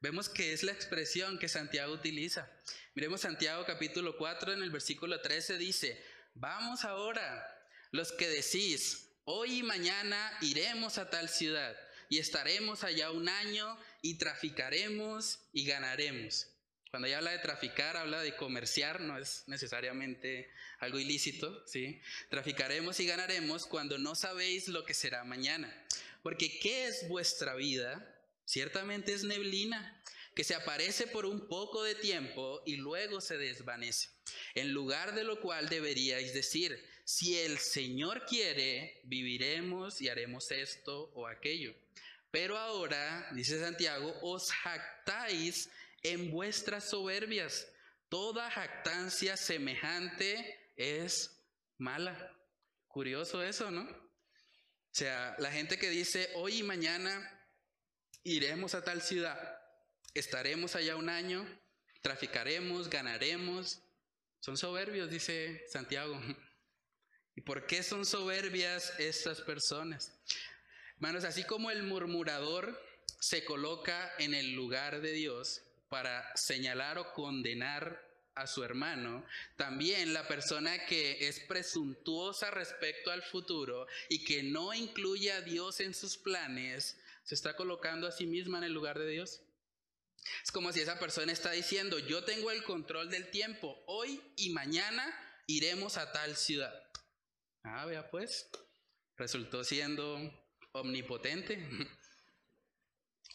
vemos que es la expresión que Santiago utiliza. Miremos Santiago capítulo 4 en el versículo 13 dice, vamos ahora, los que decís, hoy y mañana iremos a tal ciudad y estaremos allá un año y traficaremos y ganaremos. Cuando ella habla de traficar, habla de comerciar, no es necesariamente algo ilícito, ¿sí? Traficaremos y ganaremos cuando no sabéis lo que será mañana. Porque ¿qué es vuestra vida? Ciertamente es neblina, que se aparece por un poco de tiempo y luego se desvanece. En lugar de lo cual deberíais decir, si el Señor quiere, viviremos y haremos esto o aquello. Pero ahora, dice Santiago, os jactáis en vuestras soberbias. Toda jactancia semejante es mala. Curioso eso, ¿no? O sea, la gente que dice, hoy y mañana iremos a tal ciudad, estaremos allá un año, traficaremos, ganaremos, son soberbios, dice Santiago. [laughs] ¿Y por qué son soberbias estas personas? Hermanos, así como el murmurador se coloca en el lugar de Dios, para señalar o condenar a su hermano, también la persona que es presuntuosa respecto al futuro y que no incluye a Dios en sus planes, Se está colocando a sí misma en el lugar de Dios. Es como si esa persona está diciendo, yo tengo el control del tiempo, hoy y mañana iremos a tal ciudad. Ah, vea pues, resultó siendo omnipotente. [laughs]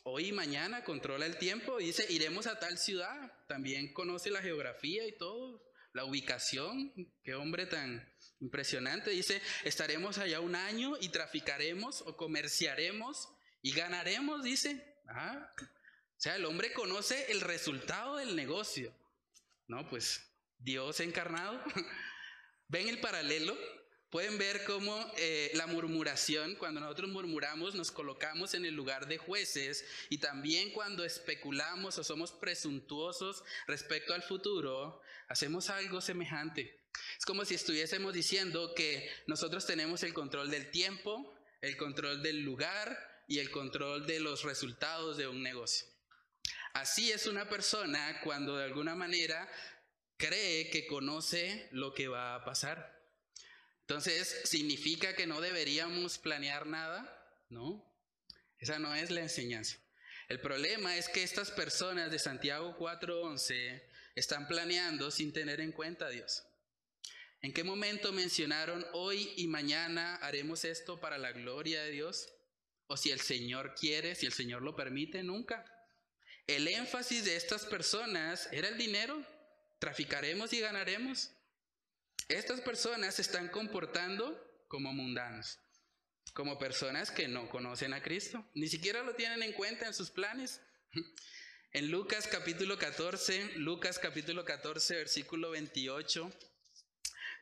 Hoy y mañana controla el tiempo, dice, iremos a tal ciudad, también conoce la geografía y todo, la ubicación, qué hombre tan impresionante, dice, estaremos allá un año y traficaremos o comerciaremos y ganaremos, dice. Ah, o sea, el hombre conoce el resultado del negocio. No, pues Dios encarnado. [laughs] ¿Ven el paralelo? Pueden ver cómo eh, la murmuración, cuando nosotros murmuramos, nos colocamos en el lugar de jueces y también cuando especulamos o somos presuntuosos respecto al futuro, hacemos algo semejante. Es como si estuviésemos diciendo que nosotros tenemos el control del tiempo, el control del lugar y el control de los resultados de un negocio. Así es una persona cuando de alguna manera cree que conoce lo que va a pasar. Entonces, ¿significa que no deberíamos planear nada? No, esa no es la enseñanza. El problema es que estas personas de Santiago 4:11 están planeando sin tener en cuenta a Dios. ¿En qué momento mencionaron hoy y mañana haremos esto para la gloria de Dios? O si el Señor quiere, si el Señor lo permite, nunca. El énfasis de estas personas era el dinero. Traficaremos y ganaremos. Estas personas se están comportando como mundanos, como personas que no conocen a Cristo, ni siquiera lo tienen en cuenta en sus planes. [laughs] En Lucas capítulo 14, Lucas capítulo 14, versículo 28,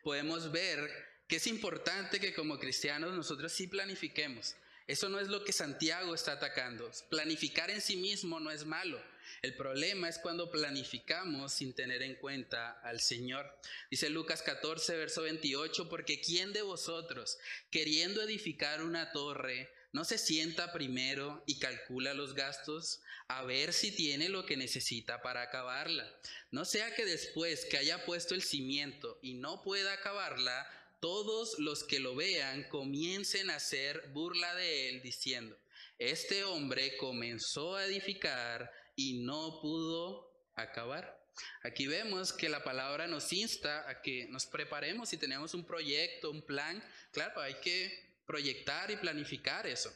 podemos ver que es importante que como cristianos nosotros sí planifiquemos. Eso no es lo que Santiago está atacando. Planificar en sí mismo no es malo. El problema es cuando planificamos sin tener en cuenta al Señor. Dice Lucas 14, verso 28, porque ¿quién de vosotros, queriendo edificar una torre, no se sienta primero y calcula los gastos a ver si tiene lo que necesita para acabarla? No sea que después que haya puesto el cimiento y no pueda acabarla, todos los que lo vean comiencen a hacer burla de él, diciendo, este hombre comenzó a edificar y no pudo acabar. Aquí vemos que la palabra nos insta a que nos preparemos si tenemos un proyecto, un plan. Claro, hay que proyectar y planificar eso.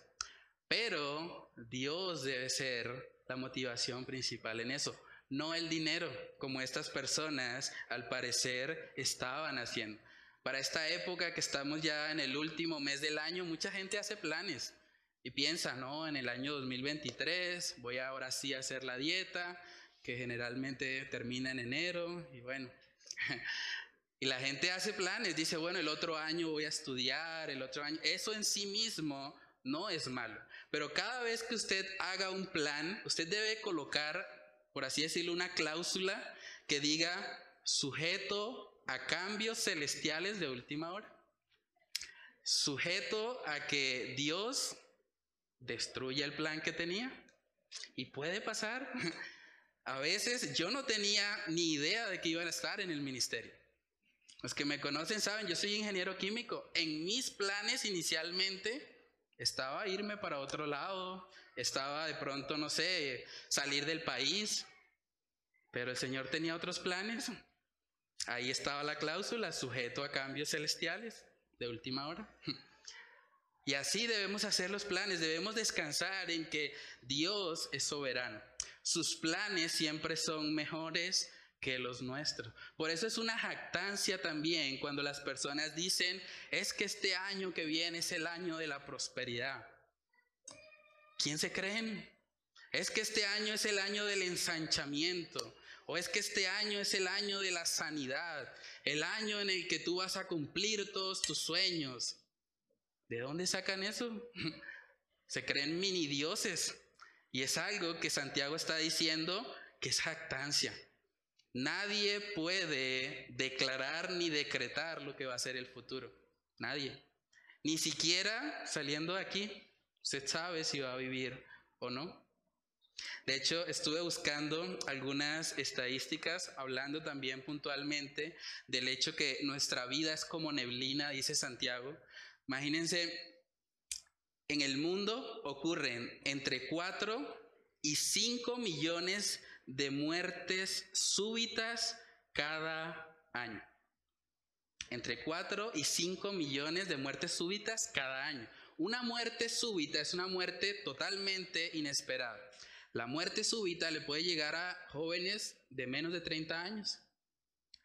Pero Dios debe ser la motivación principal en eso, no el dinero, como estas personas al parecer estaban haciendo. Para esta época que estamos ya en el último mes del año, mucha gente hace planes y piensa, no, en el año 2023 voy ahora sí a hacer la dieta, que generalmente termina en enero, y bueno. [laughs] y la gente hace planes, dice, bueno, el otro año voy a estudiar, el otro año. Eso en sí mismo no es malo. Pero cada vez que usted haga un plan, usted debe colocar, por así decirlo, una cláusula que diga sujeto a cambios celestiales de última hora. Sujeto a que Dios destruya el plan que tenía. Y puede pasar. [laughs] A veces yo no tenía ni idea de que iban a estar en el ministerio. Los que me conocen saben, yo soy ingeniero químico. En mis planes inicialmente estaba irme para otro lado, estaba de pronto, no sé, salir del país, pero el Señor tenía otros planes. Ahí estaba la cláusula, sujeto a cambios celestiales de última hora. [laughs] Y así debemos hacer los planes, debemos descansar en que Dios es soberano. Sus planes siempre son mejores que los nuestros. Por eso es una jactancia también cuando las personas dicen, es que este año que viene es el año de la prosperidad. ¿Quién se creen? Es que este año es el año del ensanchamiento. O es que este año es el año de la sanidad, el año en el que tú vas a cumplir todos tus sueños. ¿De dónde sacan eso? [laughs] Se creen mini dioses. Y es algo que Santiago está diciendo que es jactancia. Nadie puede declarar ni decretar lo que va a ser el futuro. Nadie. Ni siquiera saliendo de aquí, usted sabe si va a vivir o no. De hecho, estuve buscando algunas estadísticas, hablando también puntualmente del hecho que nuestra vida es como neblina, dice Santiago. Imagínense en el mundo ocurren entre 4 y 5 millones de muertes súbitas cada año. Entre 4 y 5 millones de muertes súbitas cada año. Una muerte súbita es una muerte totalmente inesperada. La muerte súbita le puede llegar a jóvenes de menos de 30 años.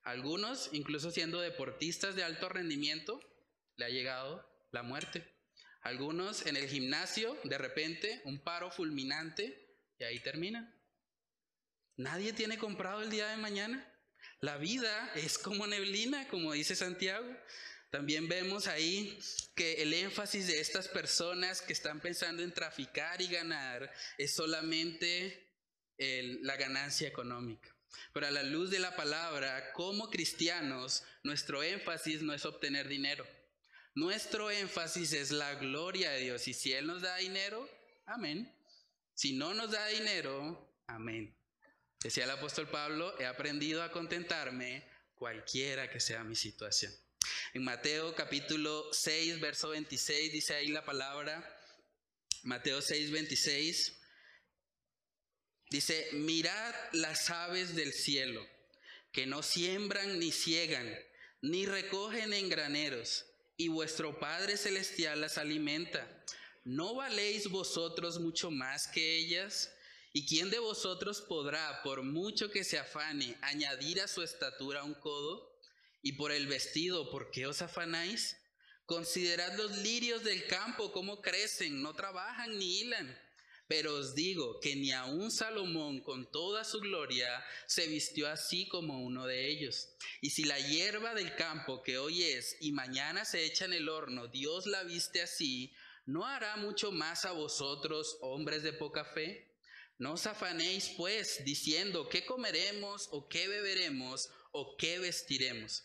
Algunos, incluso siendo deportistas de alto rendimiento, le ha llegado la muerte. Algunos en el gimnasio, de repente, un paro fulminante y ahí termina. Nadie tiene comprado el día de mañana. La vida es como neblina, como dice Santiago. También vemos ahí que el énfasis de estas personas que están pensando en traficar y ganar es solamente la ganancia económica. Pero a la luz de la palabra, como cristianos, nuestro énfasis no es obtener dinero. Nuestro énfasis es la gloria de Dios. Y si Él nos da dinero, amén. Si no nos da dinero, amén. Decía el apóstol Pablo, he aprendido a contentarme cualquiera que sea mi situación. En Mateo capítulo 6, verso 26, dice ahí la palabra, Mateo 6, 26, dice, mirad las aves del cielo, que no siembran ni ciegan, ni recogen en graneros, y vuestro Padre Celestial las alimenta. ¿No valéis vosotros mucho más que ellas? ¿Y quién de vosotros podrá, por mucho que se afane, añadir a su estatura un codo? Y por el vestido, ¿por qué os afanáis? Considerad los lirios del campo, cómo crecen, no trabajan ni hilan. Pero os digo que ni aun Salomón con toda su gloria se vistió así como uno de ellos. Y si la hierba del campo que hoy es y mañana se echa en el horno, Dios la viste así, ¿no hará mucho más a vosotros, hombres de poca fe? No os afanéis pues diciendo, ¿qué comeremos o qué beberemos o qué vestiremos?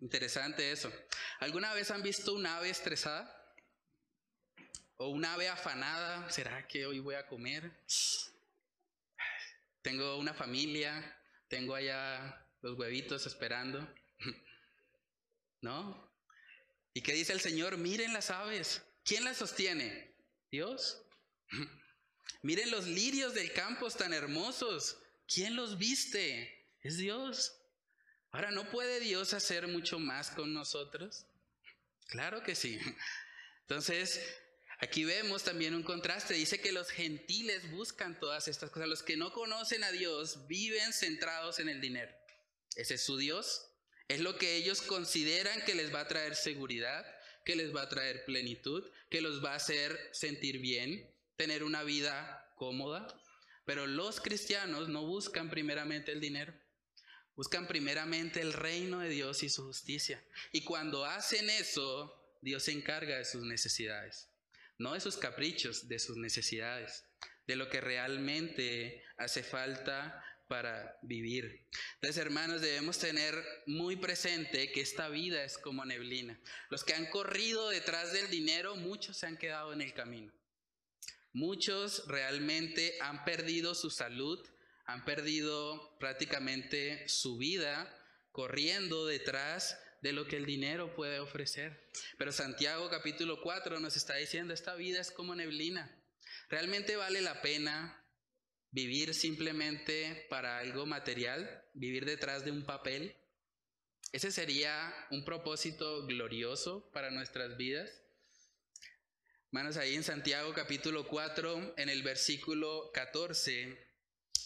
Interesante eso. ¿Alguna vez han visto un ave estresada? ¿O un ave afanada? ¿Será que hoy voy a comer? Tengo una familia, tengo allá los huevitos esperando. [laughs] ¿No? ¿Y qué dice el Señor? Miren las aves. ¿Quién las sostiene? Dios. [laughs] Miren los lirios del campo tan hermosos. ¿Quién los viste? Es Dios. Ahora, ¿no puede Dios hacer mucho más con nosotros? Claro que sí. Entonces, aquí vemos también un contraste. Dice que los gentiles buscan todas estas cosas. Los que no conocen a Dios viven centrados en el dinero. Ese es su Dios. Es lo que ellos consideran que les va a traer seguridad, que les va a traer plenitud, que los va a hacer sentir bien, tener una vida cómoda. Pero los cristianos no buscan primeramente el dinero. Buscan primeramente el reino de Dios y su justicia. Y cuando hacen eso, Dios se encarga de sus necesidades. No de sus caprichos, de sus necesidades. De lo que realmente hace falta para vivir. Entonces, hermanos, debemos tener muy presente que esta vida es como neblina. Los que han corrido detrás del dinero, muchos se han quedado en el camino. Muchos realmente han perdido su salud, han perdido prácticamente su vida corriendo detrás de lo que el dinero puede ofrecer. Pero Santiago capítulo 4 nos está diciendo, esta vida es como neblina. ¿Realmente vale la pena vivir simplemente para algo material? ¿Vivir detrás de un papel? ¿Ese sería un propósito glorioso para nuestras vidas? Manos ahí en Santiago capítulo 4, en el versículo 14,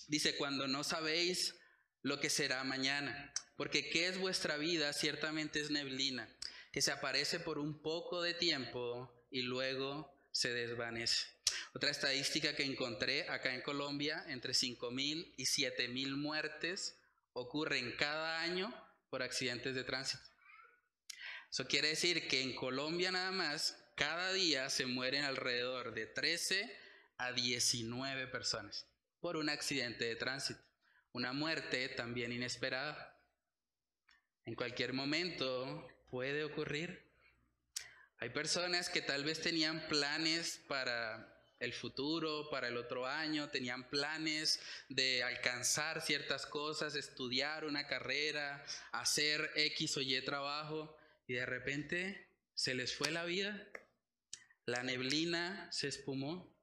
Dice, cuando no sabéis lo que será mañana, porque qué es vuestra vida ciertamente es neblina, que se aparece por un poco de tiempo y luego se desvanece. Otra estadística que encontré acá en Colombia, entre 5.000 y 7.000 muertes ocurren cada año por accidentes de tránsito. Eso quiere decir que en Colombia nada más cada día se mueren alrededor de 13 a 19 personas por un accidente de tránsito. Una muerte también inesperada. En cualquier momento puede ocurrir. Hay personas que tal vez tenían planes para el futuro, para el otro año, tenían planes de alcanzar ciertas cosas, estudiar una carrera, hacer X o Y trabajo, y de repente se les fue la vida, la neblina se espumó.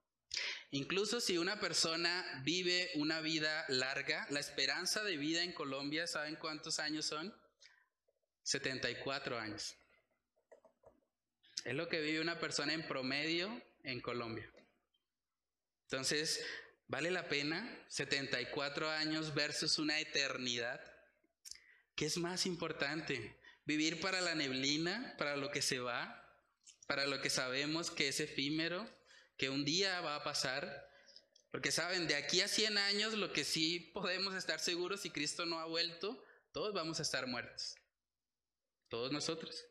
Incluso si una persona vive una vida larga, la esperanza de vida en Colombia, ¿saben cuántos años son? 74 años. Es lo que vive una persona en promedio en Colombia. Entonces, ¿vale la pena 74 años versus una eternidad? ¿Qué es más importante? ¿Vivir para la neblina, para lo que se va, para lo que sabemos que es efímero, que un día va a pasar? Porque saben, de aquí a 100 años lo que sí podemos estar seguros si Cristo no ha vuelto, todos vamos a estar muertos. Todos nosotros.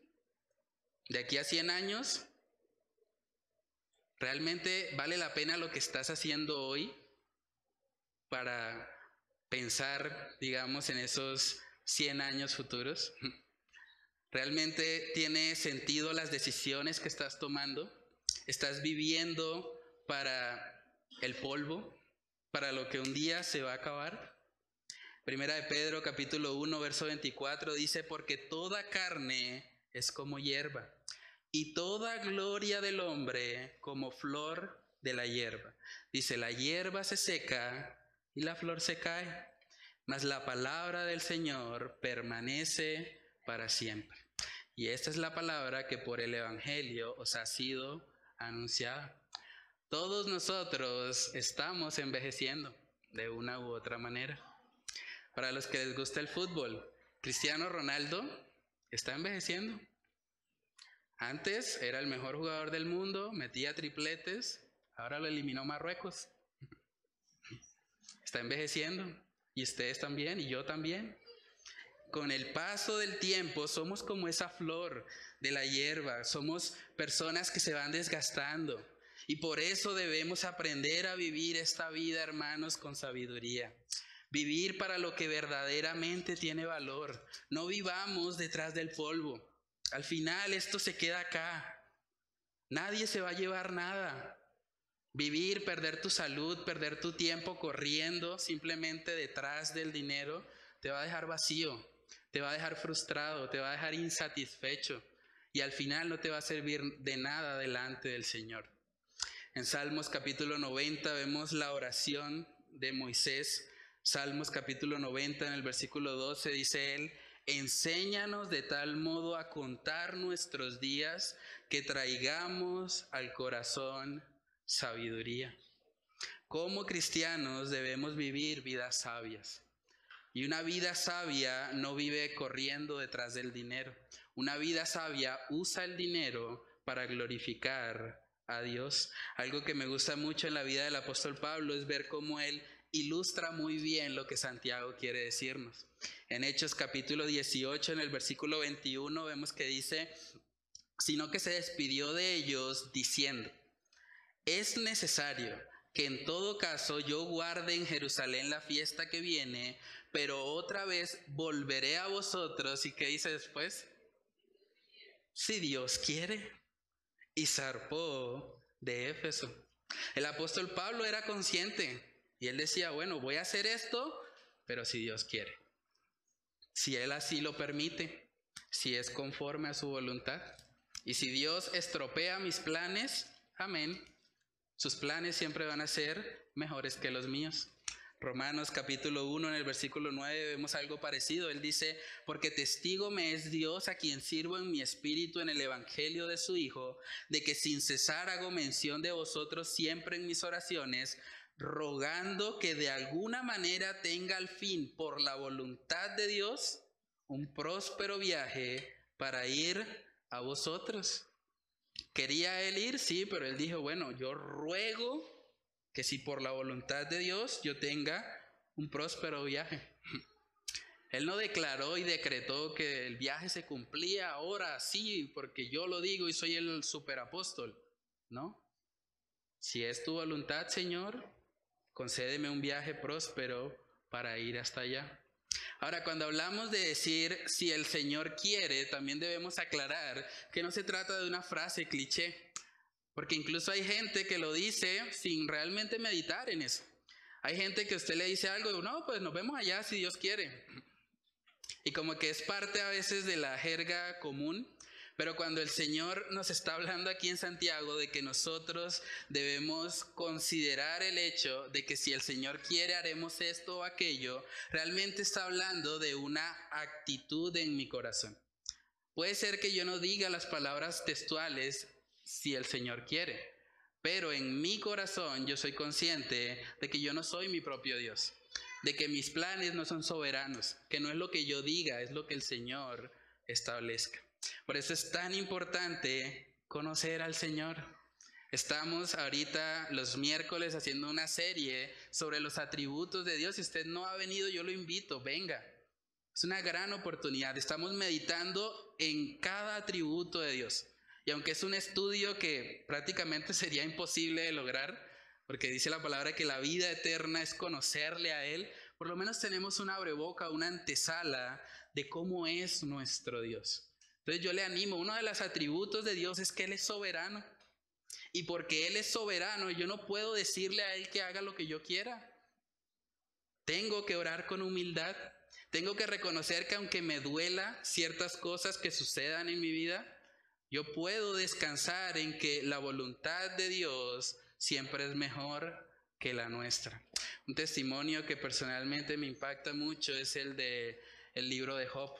De aquí a 100 años ¿Realmente vale la pena lo que estás haciendo hoy para pensar, digamos, en esos 100 años futuros? [laughs] ¿Realmente tiene sentido las decisiones que estás tomando? ¿Estás viviendo para el polvo, para lo que un día se va a acabar? Primera de Pedro capítulo 1 verso 24 dice, porque toda carne es como hierba y toda gloria del hombre como flor de la hierba. Dice, la hierba se seca y la flor se cae, mas la palabra del Señor permanece para siempre. Y esta es la palabra que por el Evangelio os ha sido anunciada. Todos nosotros estamos envejeciendo de una u otra manera. Para los que les gusta el fútbol, Cristiano Ronaldo está envejeciendo. Antes era el mejor jugador del mundo, metía tripletes, ahora lo eliminó Marruecos. Está envejeciendo. Y ustedes también, y yo también. Con el paso del tiempo somos como esa flor de la hierba, somos personas que se van desgastando. Y por eso debemos aprender a vivir esta vida, hermanos, con sabiduría. Vivir para lo que verdaderamente tiene valor. No vivamos detrás del polvo. Al final esto se queda acá. Nadie se va a llevar nada. Vivir, perder tu salud, perder tu tiempo corriendo simplemente detrás del dinero, te va a dejar vacío, te va a dejar frustrado, te va a dejar insatisfecho y al final no te va a servir de nada delante del Señor. En Salmos capítulo 90 vemos la oración de Moisés. Salmos capítulo 90 en el versículo 12 dice él, Enséñanos de tal modo a contar nuestros días que traigamos al corazón sabiduría. Como cristianos debemos vivir vidas sabias. Y una vida sabia no vive corriendo detrás del dinero. Una vida sabia usa el dinero para glorificar a Dios. Algo que me gusta mucho en la vida del apóstol Pablo es ver cómo él ilustra muy bien lo que Santiago quiere decirnos. En Hechos capítulo 18, en el versículo 21, vemos que dice, sino que se despidió de ellos diciendo, es necesario que en todo caso yo guarde en Jerusalén la fiesta que viene, pero otra vez volveré a vosotros. ¿Y qué dice después? Si Dios quiere. Y zarpó de Éfeso. El apóstol Pablo era consciente y él decía, bueno, voy a hacer esto, pero si Dios quiere. Si Él así lo permite, si es conforme a su voluntad. Y si Dios estropea mis planes, amén. Sus planes siempre van a ser mejores que los míos. Romanos capítulo 1 en el versículo 9 vemos algo parecido. Él dice, porque testigo me es Dios a quien sirvo en mi espíritu en el Evangelio de su Hijo, de que sin cesar hago mención de vosotros siempre en mis oraciones, rogando que de alguna manera tenga al fin, por la voluntad de Dios, un próspero viaje para ir a vosotros. Quería él ir, sí, pero él dijo, bueno, yo ruego que si por la voluntad de Dios yo tenga un próspero viaje. [laughs] Él no declaró y decretó que el viaje se cumplía ahora sí, porque yo lo digo y soy el superapóstol, ¿no? Si es tu voluntad, Señor, concédeme un viaje próspero para ir hasta allá. Ahora, cuando hablamos de decir si el Señor quiere, también debemos aclarar que no se trata de una frase cliché, porque incluso hay gente que lo dice sin realmente meditar en eso. Hay gente que usted le dice algo, no, pues nos vemos allá si Dios quiere. Y como que es parte a veces de la jerga común, pero cuando el Señor nos está hablando aquí en Santiago de que nosotros debemos considerar el hecho de que si el Señor quiere haremos esto o aquello, realmente está hablando de una actitud en mi corazón. Puede ser que yo no diga las palabras textuales si el Señor quiere, pero en mi corazón yo soy consciente de que yo no soy mi propio Dios de que mis planes no son soberanos, que no es lo que yo diga, es lo que el Señor establezca. Por eso es tan importante conocer al Señor. Estamos ahorita los miércoles haciendo una serie sobre los atributos de Dios. Si usted no ha venido, yo lo invito, venga. Es una gran oportunidad. Estamos meditando en cada atributo de Dios. Y aunque es un estudio que prácticamente [laughs] sería imposible de lograr, porque dice la palabra que la vida eterna es conocerle a Él, por lo menos tenemos una abreboca, una antesala de cómo es nuestro Dios. Entonces yo le animo, uno de los atributos de Dios es que Él es soberano. Y porque Él es soberano, yo no puedo decirle a Él que haga lo que yo quiera. Tengo que orar con humildad. Tengo que reconocer que aunque me duela ciertas cosas que sucedan en mi vida, yo puedo descansar en que la voluntad de Dios siempre es mejor que la nuestra. Un testimonio que personalmente me impacta mucho es el de el libro de Job.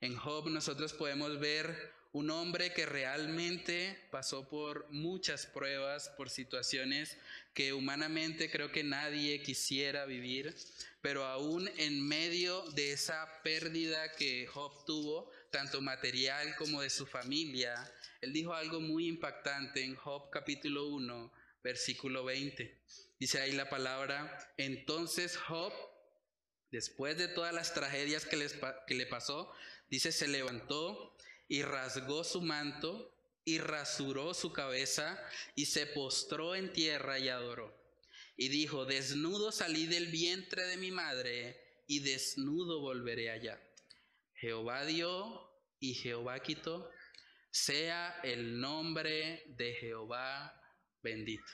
En Job nosotros podemos ver un hombre que realmente pasó por muchas pruebas, por situaciones que humanamente creo que nadie quisiera vivir, pero aún en medio de esa pérdida que Job tuvo, tanto material como de su familia, él dijo algo muy impactante en Job capítulo 1, versículo 20. Dice ahí la palabra, entonces Job, después de todas las tragedias que, que le pasó, dice, se levantó y rasgó su manto y rasuró su cabeza y se postró en tierra y adoró. Y dijo, desnudo salí del vientre de mi madre y desnudo volveré allá. Jehová dio y Jehová quitó. Sea el nombre de Jehová bendito.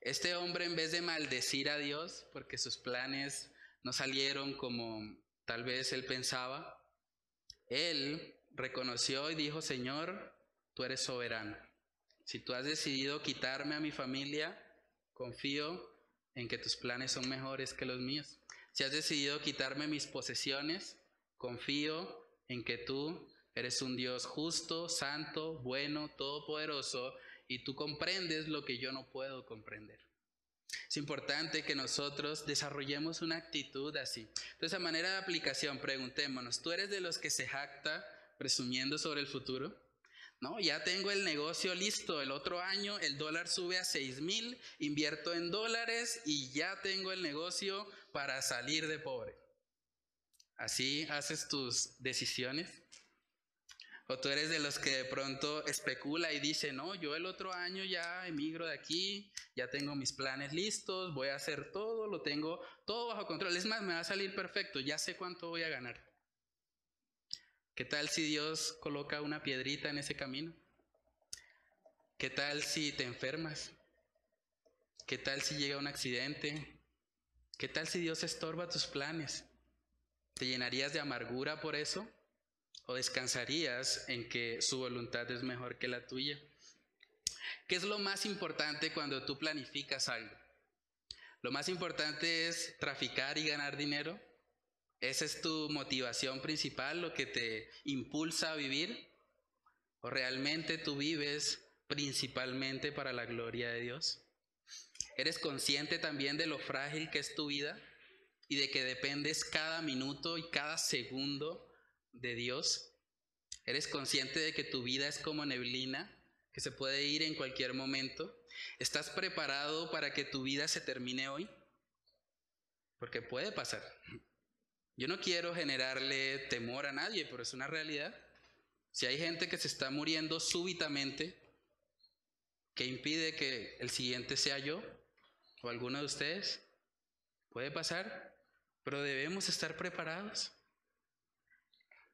Este hombre en vez de maldecir a Dios porque sus planes no salieron como tal vez él pensaba, él reconoció y dijo, Señor, tú eres soberano. Si tú has decidido quitarme a mi familia, confío en que tus planes son mejores que los míos. Si has decidido quitarme mis posesiones, confío en que tú eres un Dios justo, santo, bueno, todopoderoso y tú comprendes lo que yo no puedo comprender. Es importante que nosotros desarrollemos una actitud así. Entonces, a manera de aplicación, preguntémonos, ¿tú eres de los que se jacta presumiendo sobre el futuro? No, ya tengo el negocio listo. El otro año el dólar sube a 6 mil, invierto en dólares y ya tengo el negocio para salir de pobre. ¿Así haces tus decisiones? O tú eres de los que de pronto especula y dice, no, yo el otro año ya emigro de aquí, ya tengo mis planes listos, voy a hacer todo, lo tengo todo bajo control. Es más, me va a salir perfecto, ya sé cuánto voy a ganar. ¿Qué tal si Dios coloca una piedrita en ese camino? ¿Qué tal si te enfermas? ¿Qué tal si llega un accidente? ¿Qué tal si Dios estorba tus planes? ¿Te llenarías de amargura por eso? o descansarías en que su voluntad es mejor que la tuya? ¿Qué es lo más importante cuando tú planificas algo? Lo más importante es traficar y ganar dinero. ¿Esa es tu motivación principal, lo que te impulsa a vivir? ¿O realmente tú vives principalmente para la gloria de Dios? ¿Eres consciente también de lo frágil que es tu vida y de que dependes cada minuto y cada segundo de Dios? ¿Eres consciente de que tu vida es como neblina, que se puede ir en cualquier momento? ¿Estás preparado para que tu vida se termine hoy? Porque puede pasar. Yo no quiero generarle temor a nadie, pero es una realidad. Si hay gente que se está muriendo súbitamente, ¿qué impide que el siguiente sea yo o alguno de ustedes? Puede pasar, pero debemos estar preparados.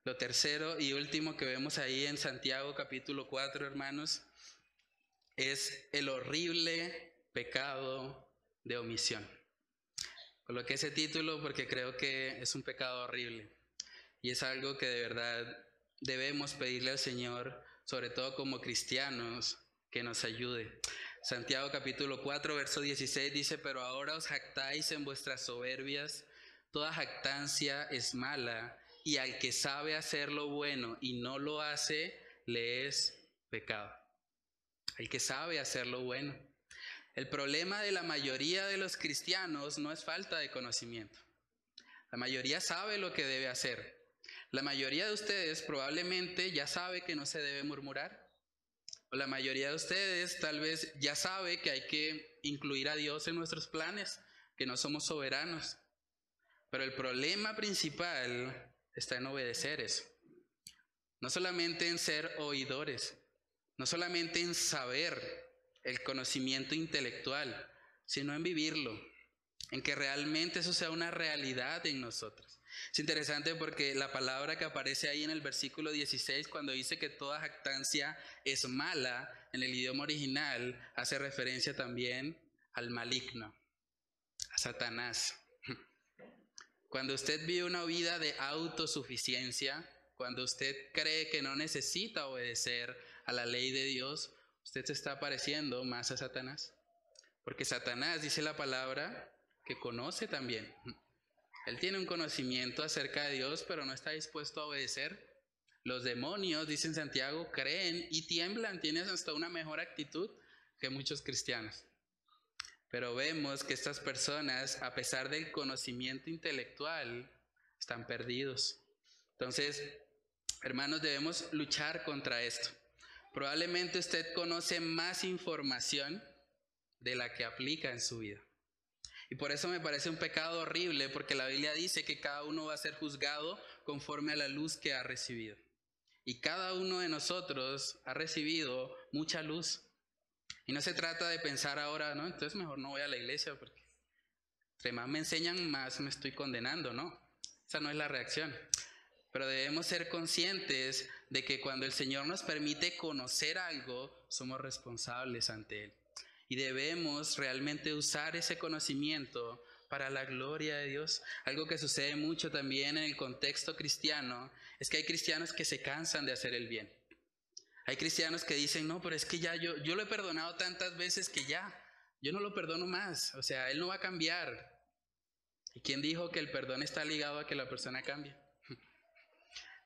Lo tercero y último que vemos ahí en Santiago capítulo 4, hermanos, es el horrible pecado de omisión. Coloqué ese título porque creo que es un pecado horrible y es algo que de verdad debemos pedirle al Señor, sobre todo como cristianos, que nos ayude. Santiago capítulo 4, verso 16 dice, pero ahora os jactáis en vuestras soberbias, toda jactancia es mala, y al que sabe hacer lo bueno y no lo hace, le es pecado. El que sabe hacer lo bueno. El problema de la mayoría de los cristianos no es falta de conocimiento. La mayoría sabe lo que debe hacer. La mayoría de ustedes probablemente ya sabe que no se debe murmurar. O la mayoría de ustedes tal vez ya sabe que hay que incluir a Dios en nuestros planes, que no somos soberanos. Pero el problema principal está en obedecer eso. No solamente en ser oidores, no solamente en saber el conocimiento intelectual, sino en vivirlo, en que realmente eso sea una realidad en nosotros. Es interesante porque la palabra que aparece ahí en el versículo 16, cuando dice que toda jactancia es mala, en el idioma original hace referencia también al maligno, a Satanás. Cuando usted vive una vida de autosuficiencia, cuando usted cree que no necesita obedecer a la ley de Dios, usted se está pareciendo más a Satanás. Porque Satanás dice la palabra que conoce también. Él tiene un conocimiento acerca de Dios, pero no está dispuesto a obedecer. Los demonios, dice Santiago, creen y tiemblan, tienen hasta una mejor actitud que muchos cristianos. Pero vemos que estas personas, a pesar del conocimiento intelectual, están perdidos. Entonces, hermanos, debemos luchar contra esto. Probablemente usted conoce más información de la que aplica en su vida. Y por eso me parece un pecado horrible, porque la Biblia dice que cada uno va a ser juzgado conforme a la luz que ha recibido. Y cada uno de nosotros ha recibido mucha luz. Y no se trata de pensar ahora, ¿no? Entonces mejor no voy a la iglesia porque entre más me enseñan, más me estoy condenando, ¿no? Esa no es la reacción. Pero debemos ser conscientes de que cuando el Señor nos permite conocer algo, somos responsables ante Él. Y debemos realmente usar ese conocimiento para la gloria de Dios. Algo que sucede mucho también en el contexto cristiano es que hay cristianos que se cansan de hacer el bien. Hay cristianos que dicen, no, pero es que ya yo, yo lo he perdonado tantas veces que ya, yo no lo perdono más. O sea, Él no va a cambiar. ¿Y quién dijo que el perdón está ligado a que la persona cambie? [laughs]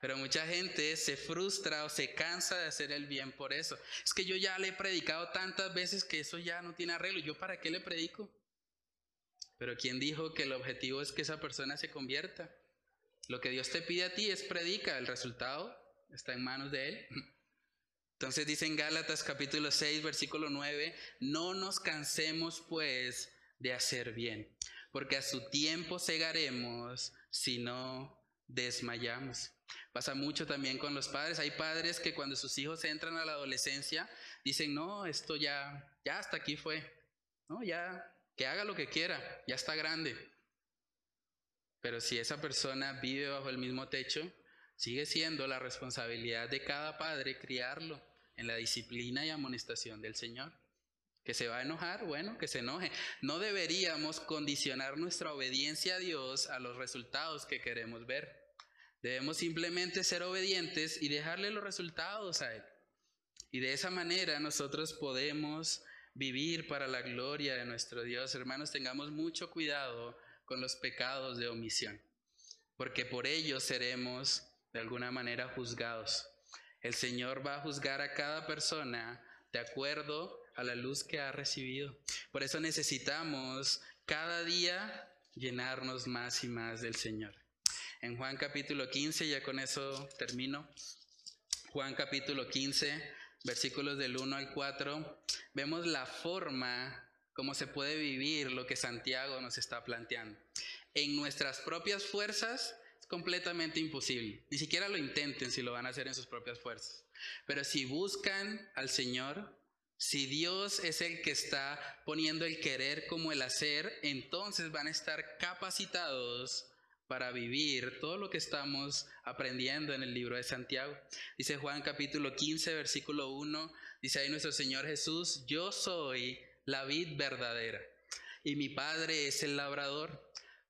Pero mucha gente se frustra o se cansa de hacer el bien por eso. Es que yo ya le he predicado tantas veces que eso ya no tiene arreglo. ¿Yo para qué le predico? Pero ¿quién dijo que el objetivo es que esa persona se convierta? Lo que Dios te pide a ti es predica. El resultado está en manos de Él. [laughs] Entonces dice en Gálatas capítulo 6, versículo 9, no nos cansemos pues de hacer bien, porque a su tiempo cegaremos si no desmayamos. Pasa mucho también con los padres. Hay padres que cuando sus hijos entran a la adolescencia dicen, no, esto ya, ya hasta aquí fue. No, ya, que haga lo que quiera, ya está grande. Pero si esa persona vive bajo el mismo techo, sigue siendo la responsabilidad de cada padre criarlo en la disciplina y amonestación del Señor. Que se va a enojar, bueno, que se enoje. No deberíamos condicionar nuestra obediencia a Dios a los resultados que queremos ver. Debemos simplemente ser obedientes y dejarle los resultados a Él. Y de esa manera nosotros podemos vivir para la gloria de nuestro Dios. Hermanos, tengamos mucho cuidado con los pecados de omisión, porque por ellos seremos de alguna manera juzgados. El Señor va a juzgar a cada persona de acuerdo a la luz que ha recibido. Por eso necesitamos cada día llenarnos más y más del Señor. En Juan capítulo 15, ya con eso termino. Juan capítulo 15, versículos del 1 al 4, vemos la forma como se puede vivir lo que Santiago nos está planteando. En nuestras propias fuerzas Completamente imposible. Ni siquiera lo intenten si lo van a hacer en sus propias fuerzas. Pero si buscan al Señor, si Dios es el que está poniendo el querer como el hacer, entonces van a estar capacitados para vivir todo lo que estamos aprendiendo en el libro de Santiago. Dice Juan capítulo 15, versículo 1, dice ahí nuestro Señor Jesús, yo soy la vid verdadera y mi Padre es el labrador.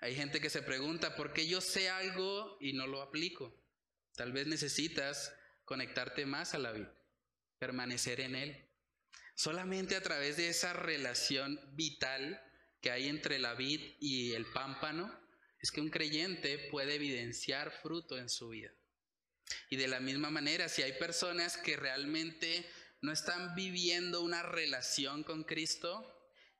Hay gente que se pregunta, ¿por qué yo sé algo y no lo aplico? Tal vez necesitas conectarte más a la vid, permanecer en él. Solamente a través de esa relación vital que hay entre la vid y el pámpano es que un creyente puede evidenciar fruto en su vida. Y de la misma manera, si hay personas que realmente no están viviendo una relación con Cristo,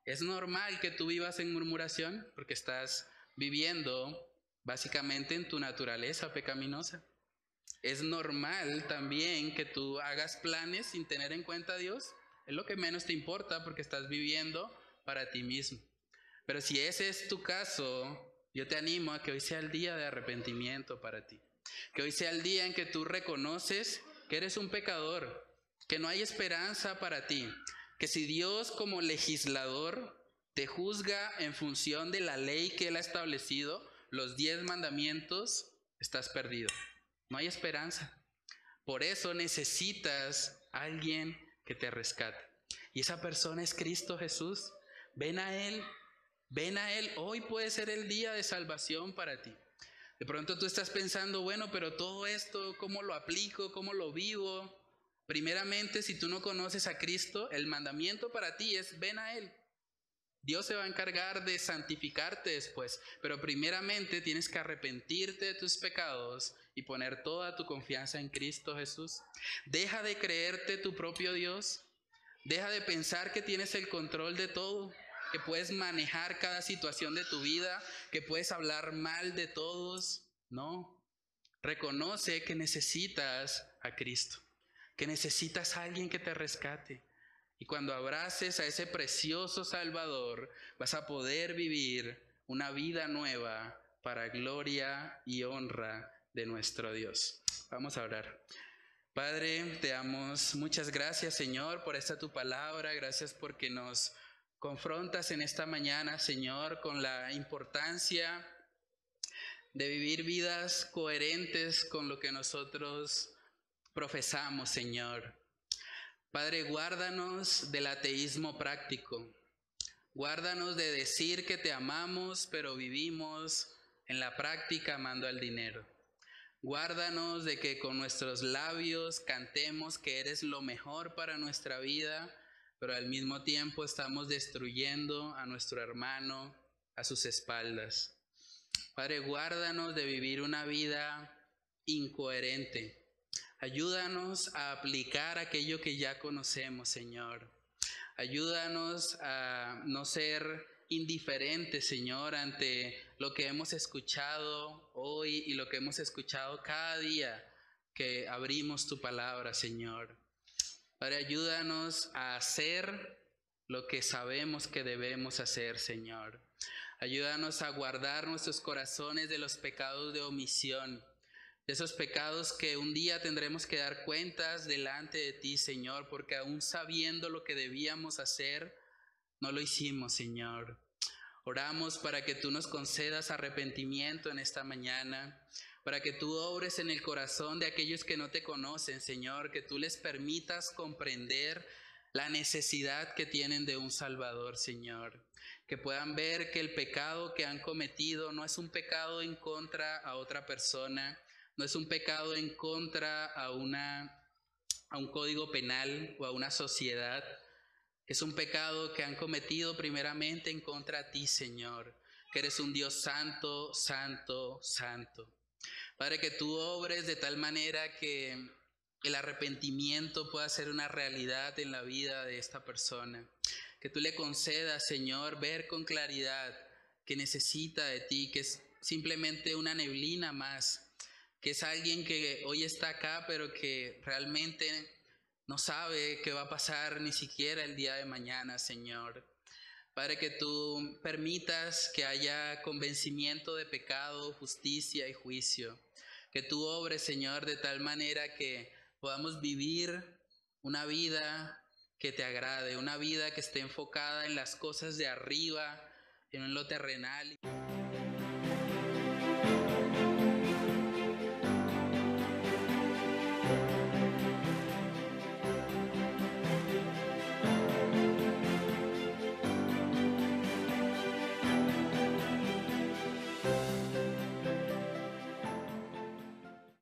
es normal que tú vivas en murmuración porque estás viviendo básicamente en tu naturaleza pecaminosa. Es normal también que tú hagas planes sin tener en cuenta a Dios es lo que menos te importa porque estás viviendo para ti mismo. Pero si ese es tu caso, yo te animo a que hoy sea el día de arrepentimiento para ti. Que hoy sea el día en que tú reconoces que eres un pecador, que no hay esperanza para ti, que si Dios como legislador te juzga en función de la ley que Él ha establecido, los diez mandamientos, estás perdido. No hay esperanza. Por eso necesitas alguien que te rescate. Y esa persona es Cristo Jesús. Ven a Él, ven a Él. Hoy puede ser el día de salvación para ti. De pronto tú estás pensando, bueno, pero todo esto, ¿cómo lo aplico? ¿Cómo lo vivo? Primeramente, si tú no conoces a Cristo, el mandamiento para ti es ven a Él. Dios se va a encargar de santificarte después, pero primeramente tienes que arrepentirte de tus pecados y poner toda tu confianza en Cristo Jesús. Deja de creerte tu propio Dios. Deja de pensar que tienes el control de todo, que puedes manejar cada situación de tu vida, que puedes hablar mal de todos. No. Reconoce que necesitas a Cristo, que necesitas a alguien que te rescate. Y cuando abraces a ese precioso Salvador, vas a poder vivir una vida nueva para gloria y honra de nuestro Dios. Vamos a orar. Padre, te damos muchas gracias, Señor, por esta tu palabra. Gracias porque nos confrontas en esta mañana, Señor, con la importancia de vivir vidas coherentes con lo que nosotros profesamos, Señor. Padre, guárdanos del ateísmo práctico. Guárdanos de decir que te amamos, pero vivimos en la práctica amando al dinero. Guárdanos de que con nuestros labios cantemos que eres lo mejor para nuestra vida, pero al mismo tiempo estamos destruyendo a nuestro hermano a sus espaldas. Padre, guárdanos de vivir una vida incoherente Ayúdanos a aplicar aquello que ya conocemos, Señor. Ayúdanos a no ser indiferentes, Señor, ante lo que hemos escuchado hoy y lo que hemos escuchado cada día que abrimos tu palabra, Señor. Padre, ayúdanos a hacer lo que sabemos que debemos hacer, Señor. Ayúdanos a guardar nuestros corazones de los pecados de omisión de esos pecados que un día tendremos que dar cuentas delante de ti, Señor, porque aún sabiendo lo que debíamos hacer, no lo hicimos, Señor. Oramos para que tú nos concedas arrepentimiento en esta mañana, para que tú obres en el corazón de aquellos que no te conocen, Señor, que tú les permitas comprender la necesidad que tienen de un Salvador, Señor. Que puedan ver que el pecado que han cometido no es un pecado en contra a otra persona, no es un pecado en contra a, una, a un código penal o a una sociedad. Es un pecado que han cometido primeramente en contra a ti, Señor, que eres un Dios santo, santo, santo. Padre, que tú obres de tal manera que el arrepentimiento pueda ser una realidad en la vida de esta persona. Que tú le concedas, Señor, ver con claridad que necesita de ti, que es simplemente una neblina más, que es alguien que hoy está acá, pero que realmente no sabe qué va a pasar ni siquiera el día de mañana, Señor. Padre, que tú permitas que haya convencimiento de pecado, justicia y juicio. Que tú obres, Señor, de tal manera que podamos vivir una vida que te agrade, una vida que esté enfocada en las cosas de arriba, en lo terrenal.